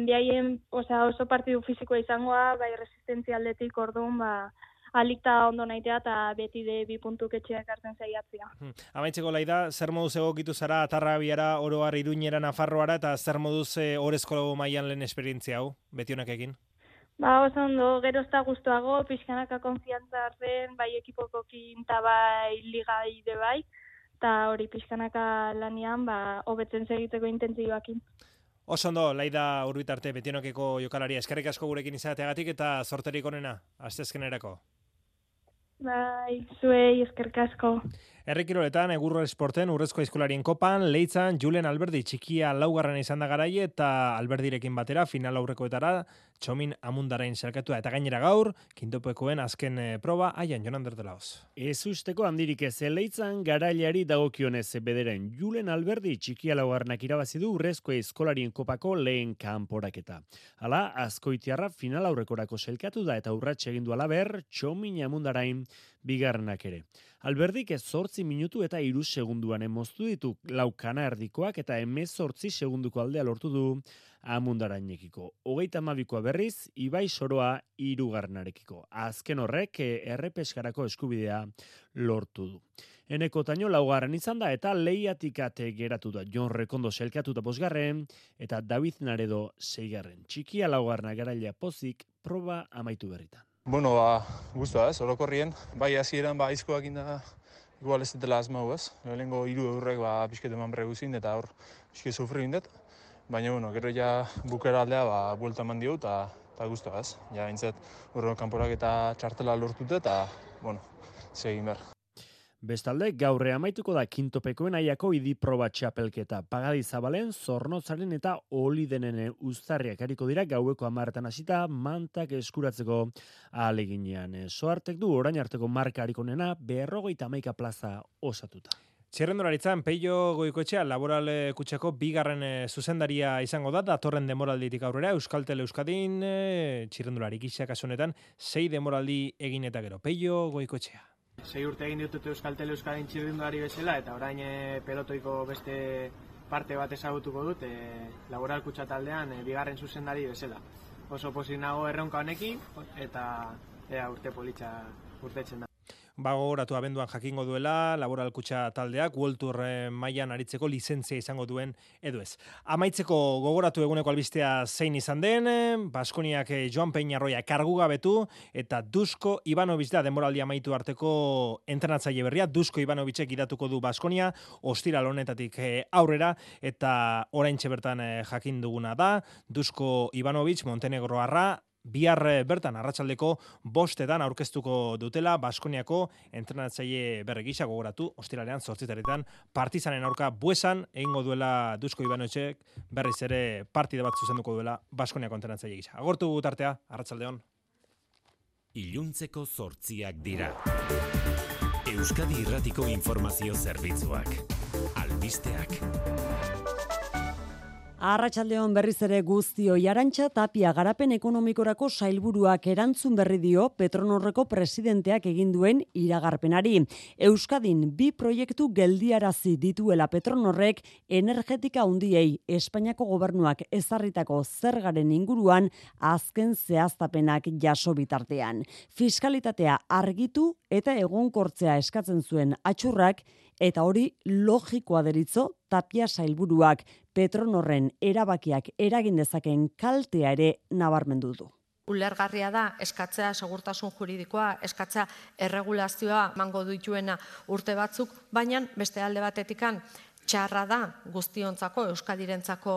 behaien oso partidu fizikoa izangoa, bai resistentzia aldetik orduan, ba, alikta ondo naitea eta beti de bi puntuk etxeak hartzen zaiatzea. Hmm. Amaitzeko laida, zer moduz egokitu zara atarrabiara, oroar iduñera, nafarroara eta zer moduz e, orezko mailan lehen esperientzia hau, beti honak egin? Ba, oso ondo, gero ez da guztuago, pixkanaka konfiantza hartzen, bai ekipoko kinta bai liga ide bai, eta hori pixkanaka lanian, ba, hobetzen segiteko intentzioakin. Oso ondo, laida urbitarte betionokeko jokalaria, eskerrik asko gurekin izateagatik eta sorterik onena, astezkenerako. Bai, zuei eskerrik asko. Errekiroletan, egurro esporten, urrezko aizkolarien kopan, leitzan, Julen Alberdi txikia laugarren izan da garai eta Alberdirekin batera, final aurrekoetara, txomin amundarain zelkatua. Eta gainera gaur, kintopekoen azken eh, proba, aian, jonan derdelaoz. Ez usteko handirik ez, leitzan garailari dagokionez bederen. Julen Alberdi txikia laugarrenak irabazi du urrezko aizkolarien kopako lehen kanporaketa. Hala, azkoitiarra final aurrekorako zelkatu da eta urratxe egin du alaber, txomin amundarain bigarrenak ere. Alberdik ez zortzi minutu eta iru segunduan emoztu ditu laukana erdikoak eta emez zortzi segunduko aldea lortu du amundarainekiko. Hogeita amabikoa berriz, Ibai Soroa irugarrenarekiko. Azken horrek eh, errepeskarako eskubidea lortu du. Eneko taino laugarren izan da eta lehiatikate geratu da Jon Rekondo selkatu da bosgarren eta David Naredo seigarren. Txikia laugarna garailea pozik proba amaitu berritan. Bueno, ba, guztua ez, orokorrien, bai hasieran ba aizkoak inda igual ez dela asmau ez. Lehenengo hiru eurrek ba pixket eman berreguzin eta hor pixket sufri indet. Baina, bueno, gero ja bukera aldea ba, buelta eman diot eta guztua ez. Ja, bintzat, urro kanporak eta txartela lortute eta, bueno, segin behar. Bestalde, gaurre amaituko da kintopekoen aiako idi proba txapelketa. Pagadi zabalen, zornotzaren eta oli denen uztarriak hariko dira gaueko amartan hasita mantak eskuratzeko aleginean. Soartek du orain arteko marka hariko nena berrogeita maika plaza osatuta. Txerrendularitzan, Peio Goikoetxea laboral eh, kutsako bigarren eh, zuzendaria izango da, datorren demoralditik aurrera, Euskaltel Euskadin, e, txirrendulari gisa kasunetan, sei demoraldi egin eta gero. Peio Goikoetxea. Sei urte egin ditut Euskaltel Euskadin txirrindulari bezala, eta orain e, pelotoiko beste parte bat ezagutuko dut, e, laboral kutsa taldean e, bigarren zuzendari bezala. Oso pozik nago erronka honekin, eta ea urte politxa urtetzen da ba gogoratu abenduan jakingo duela laboral kutxa taldeak World Tour eh, mailan aritzeko lizentzia izango duen edo ez. Amaitzeko gogoratu eguneko albistea zein izan den, Baskoniak eh, Joan Peñarroia kargu gabetu eta Dusko Ivanovic da demoraldi amaitu arteko entrenatzaile berria, Dusko Ivanovicek idatuko du Baskonia, ostira honetatik eh, aurrera eta oraintxe bertan jakin duguna da, Dusko Ivanovic Montenegroarra bihar eh, bertan arratsaldeko bostetan aurkeztuko dutela Baskoniako entrenatzaile berregisa gogoratu ostiralean zortzitaretan partizanen aurka buesan egingo duela Dusko Ibanotxek berriz ere partide bat zuzenduko duela Baskoniako entrenatzaile gisa. Agortu tartea, arratsaldeon. Iluntzeko zortziak dira. Euskadi Irratiko Informazio Zerbitzuak. Albisteak. Arratxaldeon berriz ere guztio jarantxa tapia garapen ekonomikorako sailburuak erantzun berri dio Petronorreko presidenteak egin duen iragarpenari. Euskadin bi proiektu geldiarazi dituela Petronorrek energetika hundiei Espainiako gobernuak ezarritako zergaren inguruan azken zehaztapenak jaso bitartean. Fiskalitatea argitu eta egonkortzea eskatzen zuen atxurrak eta hori logikoa deritzo tapia sailburuak Petronorren erabakiak eragin dezaken kaltea ere nabarmendu du. Ulergarria da eskatzea segurtasun juridikoa, eskatzea erregulazioa mango dituena urte batzuk, baina beste alde batetikan txarra da guztiontzako, euskadirentzako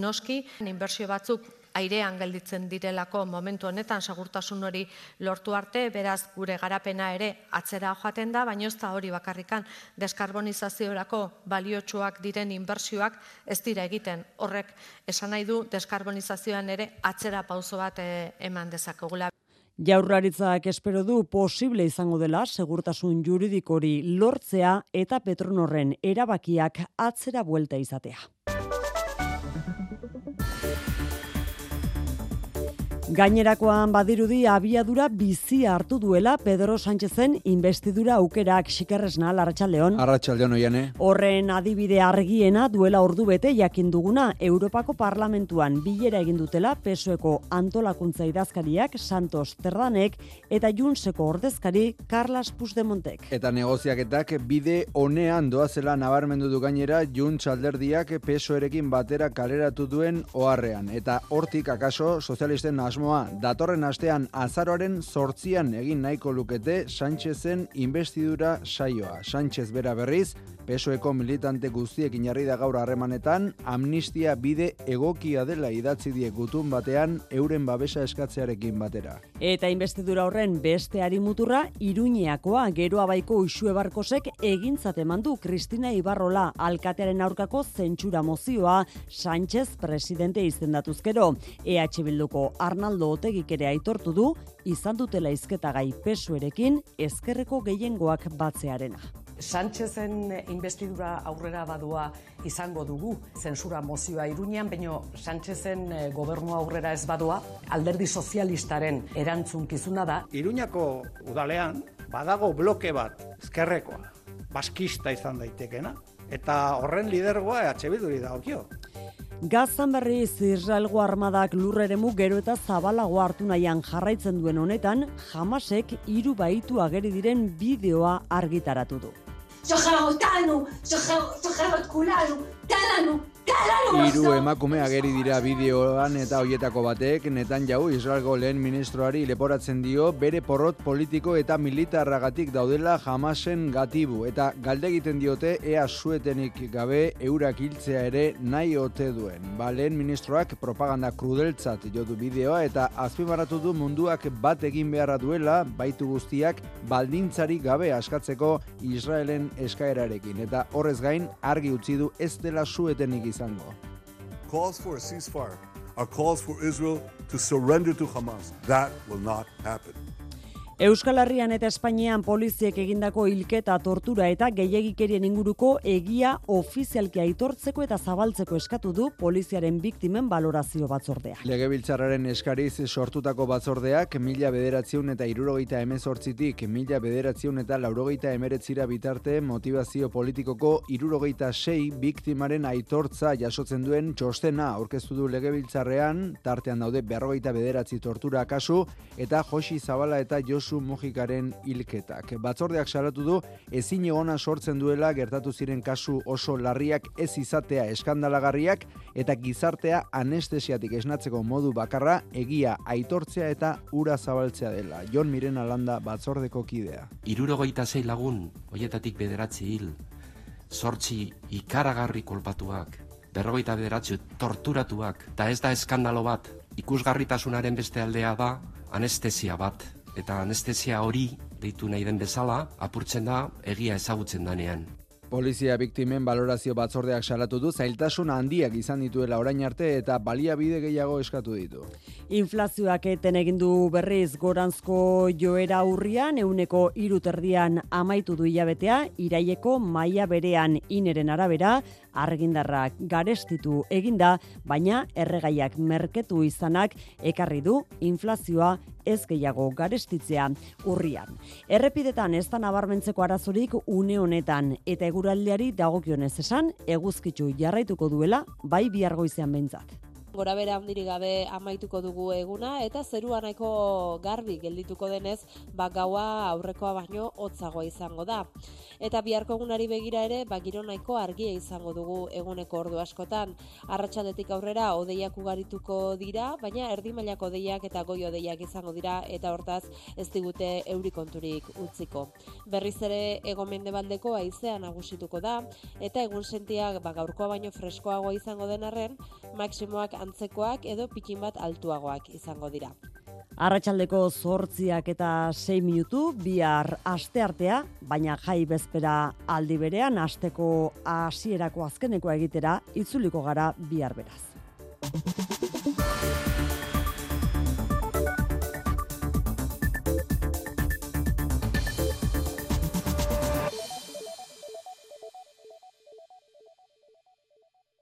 noski, inbertsio batzuk airean gelditzen direlako momentu honetan segurtasun hori lortu arte, beraz gure garapena ere atzera joaten da, baina ez da hori bakarrikan deskarbonizaziorako baliotsuak diren inbertsioak ez dira egiten. Horrek esan nahi du deskarbonizazioan ere atzera pauso bat eh, eman dezakegula. Jaurlaritzak espero du posible izango dela segurtasun juridikori lortzea eta Petronorren erabakiak atzera buelta izatea. Gainerakoan badirudi abiadura bizi hartu duela Pedro Sánchezen investidura aukerak xikerresna Arratsaldeon. Arratsaldeon oiane. Horren adibide argiena duela ordu bete jakin duguna Europako Parlamentuan bilera egin dutela PSOEko antolakuntza idazkariak Santos Terdanek eta Junseko ordezkari Carlos Puigdemontek. Eta negoziaketak bide honean doazela nabarmendu du gainera Junts alderdiak PSOErekin batera kaleratu duen oharrean eta hortik akaso sozialisten asmoa datorren astean azaroaren sortzian egin nahiko lukete Sánchezen investidura saioa. Sánchez bera berriz, pesoeko militante guztiek inarri da gaur harremanetan, amnistia bide egokia dela idatzi die gutun batean euren babesa eskatzearekin batera. Eta investidura horren beste muturra iruñeakoa geroa baiko usue barkosek egintzat eman du Kristina Ibarrola alkatearen aurkako zentsura mozioa Sánchez presidente izendatuzkero. EH Bilduko Arna Arnaldo Otegik ere aitortu du izan dutela izketa gai pesuerekin ezkerreko gehiengoak batzearena. Sánchezen investidura aurrera badua izango dugu zensura mozioa irunean, baino Sánchezen eh, gobernu aurrera ez badua alderdi sozialistaren erantzunkizuna da. Iruñako udalean badago bloke bat, ezkerrekoa, baskista izan daitekena, eta horren lidergoa EH Bilduri dagokio. Gazan berriz Israelgo armadak lurreremu gero eta zabalago hartu nahian jarraitzen duen honetan, jamasek hiru baitu ageri diren bideoa argitaratu du. Sohar otanu, sohar, sohar ot kulanu, talanu, Hiru emakume ageri dira bideoan eta hoietako batek. Netan jau Israelgo lehen ministroari leporatzen dio bere porrot politiko eta militarragatik daudela jamasen gatibu. Eta galde egiten diote ea suetenik gabe eurak hiltzea ere nahi ote duen. Ba, lehen ministroak propaganda krudeltzat jodu bideoa eta azpimarratu du munduak bat egin beharra duela baitu guztiak baldintzari gabe askatzeko Israelen eskaerarekin. Eta horrez gain argi utzi du ez dela suetenik izan izango. Calls for a ceasefire are calls for Israel to surrender to Hamas. That will not happen. Euskal Herrian eta Espainian poliziek egindako hilketa tortura eta gehiagikerien inguruko egia ofizialki aitortzeko eta zabaltzeko eskatu du poliziaren biktimen valorazio batzordea. Legebiltzarraren eskariz sortutako batzordeak mila bederatziun eta irurogeita emezortzitik mila bederatziun eta laurogeita emeretzira bitarte motivazio politikoko irurogeita sei biktimaren aitortza jasotzen duen txostena aurkeztu du legebiltzarrean, tartean daude berrogeita bederatzi tortura kasu eta Josi Zabala eta Jos Josu Mujikaren hilketak. Batzordeak salatu du ezin egona sortzen duela gertatu ziren kasu oso larriak ez izatea eskandalagarriak eta gizartea anestesiatik esnatzeko modu bakarra egia aitortzea eta ura zabaltzea dela. Jon Miren Alanda batzordeko kidea. Irurogeita zei lagun, hoietatik bederatzi hil, sortzi ikaragarri kolpatuak, berrogeita bederatzi torturatuak, eta ez da eskandalo bat, ikusgarritasunaren beste aldea da, anestesia bat eta anestesia hori deitu nahi den bezala apurtzen da egia ezagutzen danean. Polizia biktimen balorazio batzordeak salatu du zailtasun handiak izan dituela orain arte eta baliabide gehiago eskatu ditu. Inflazioak eten egin du berriz goranzko joera urrian euneko iruterdian amaitu du hilabetea iraieko maila berean ineren arabera argindarrak garestitu eginda, baina erregaiak merketu izanak ekarri du inflazioa ez gehiago garestitzea urrian. Errepidetan ez da nabarmentzeko arazorik une honetan eta eguraldiari dagokionez esan eguzkitzu jarraituko duela bai bihargoizean behintzat gora bere handirik gabe amaituko dugu eguna eta zerua nahiko garbi geldituko denez ba gaua aurrekoa baino hotzagoa izango da. Eta biharko egunari begira ere ba giro nahiko argia izango dugu eguneko ordu askotan. Arratsaldetik aurrera odeiak ugarituko dira baina erdi mailako odeiak eta goi odeiak izango dira eta hortaz ez digute euri konturik utziko. Berriz ere egomendebaldeko haizea nagusituko da eta egun sentiak ba gaurkoa baino freskoagoa izango den arren maksimoak antzekoak edo pikin bat altuagoak izango dira. Arratxaldeko zortziak eta 6 minutu, bihar aste artea, baina jai bezpera aldi berean, asteko hasierako azkeneko egitera, itzuliko gara bihar beraz.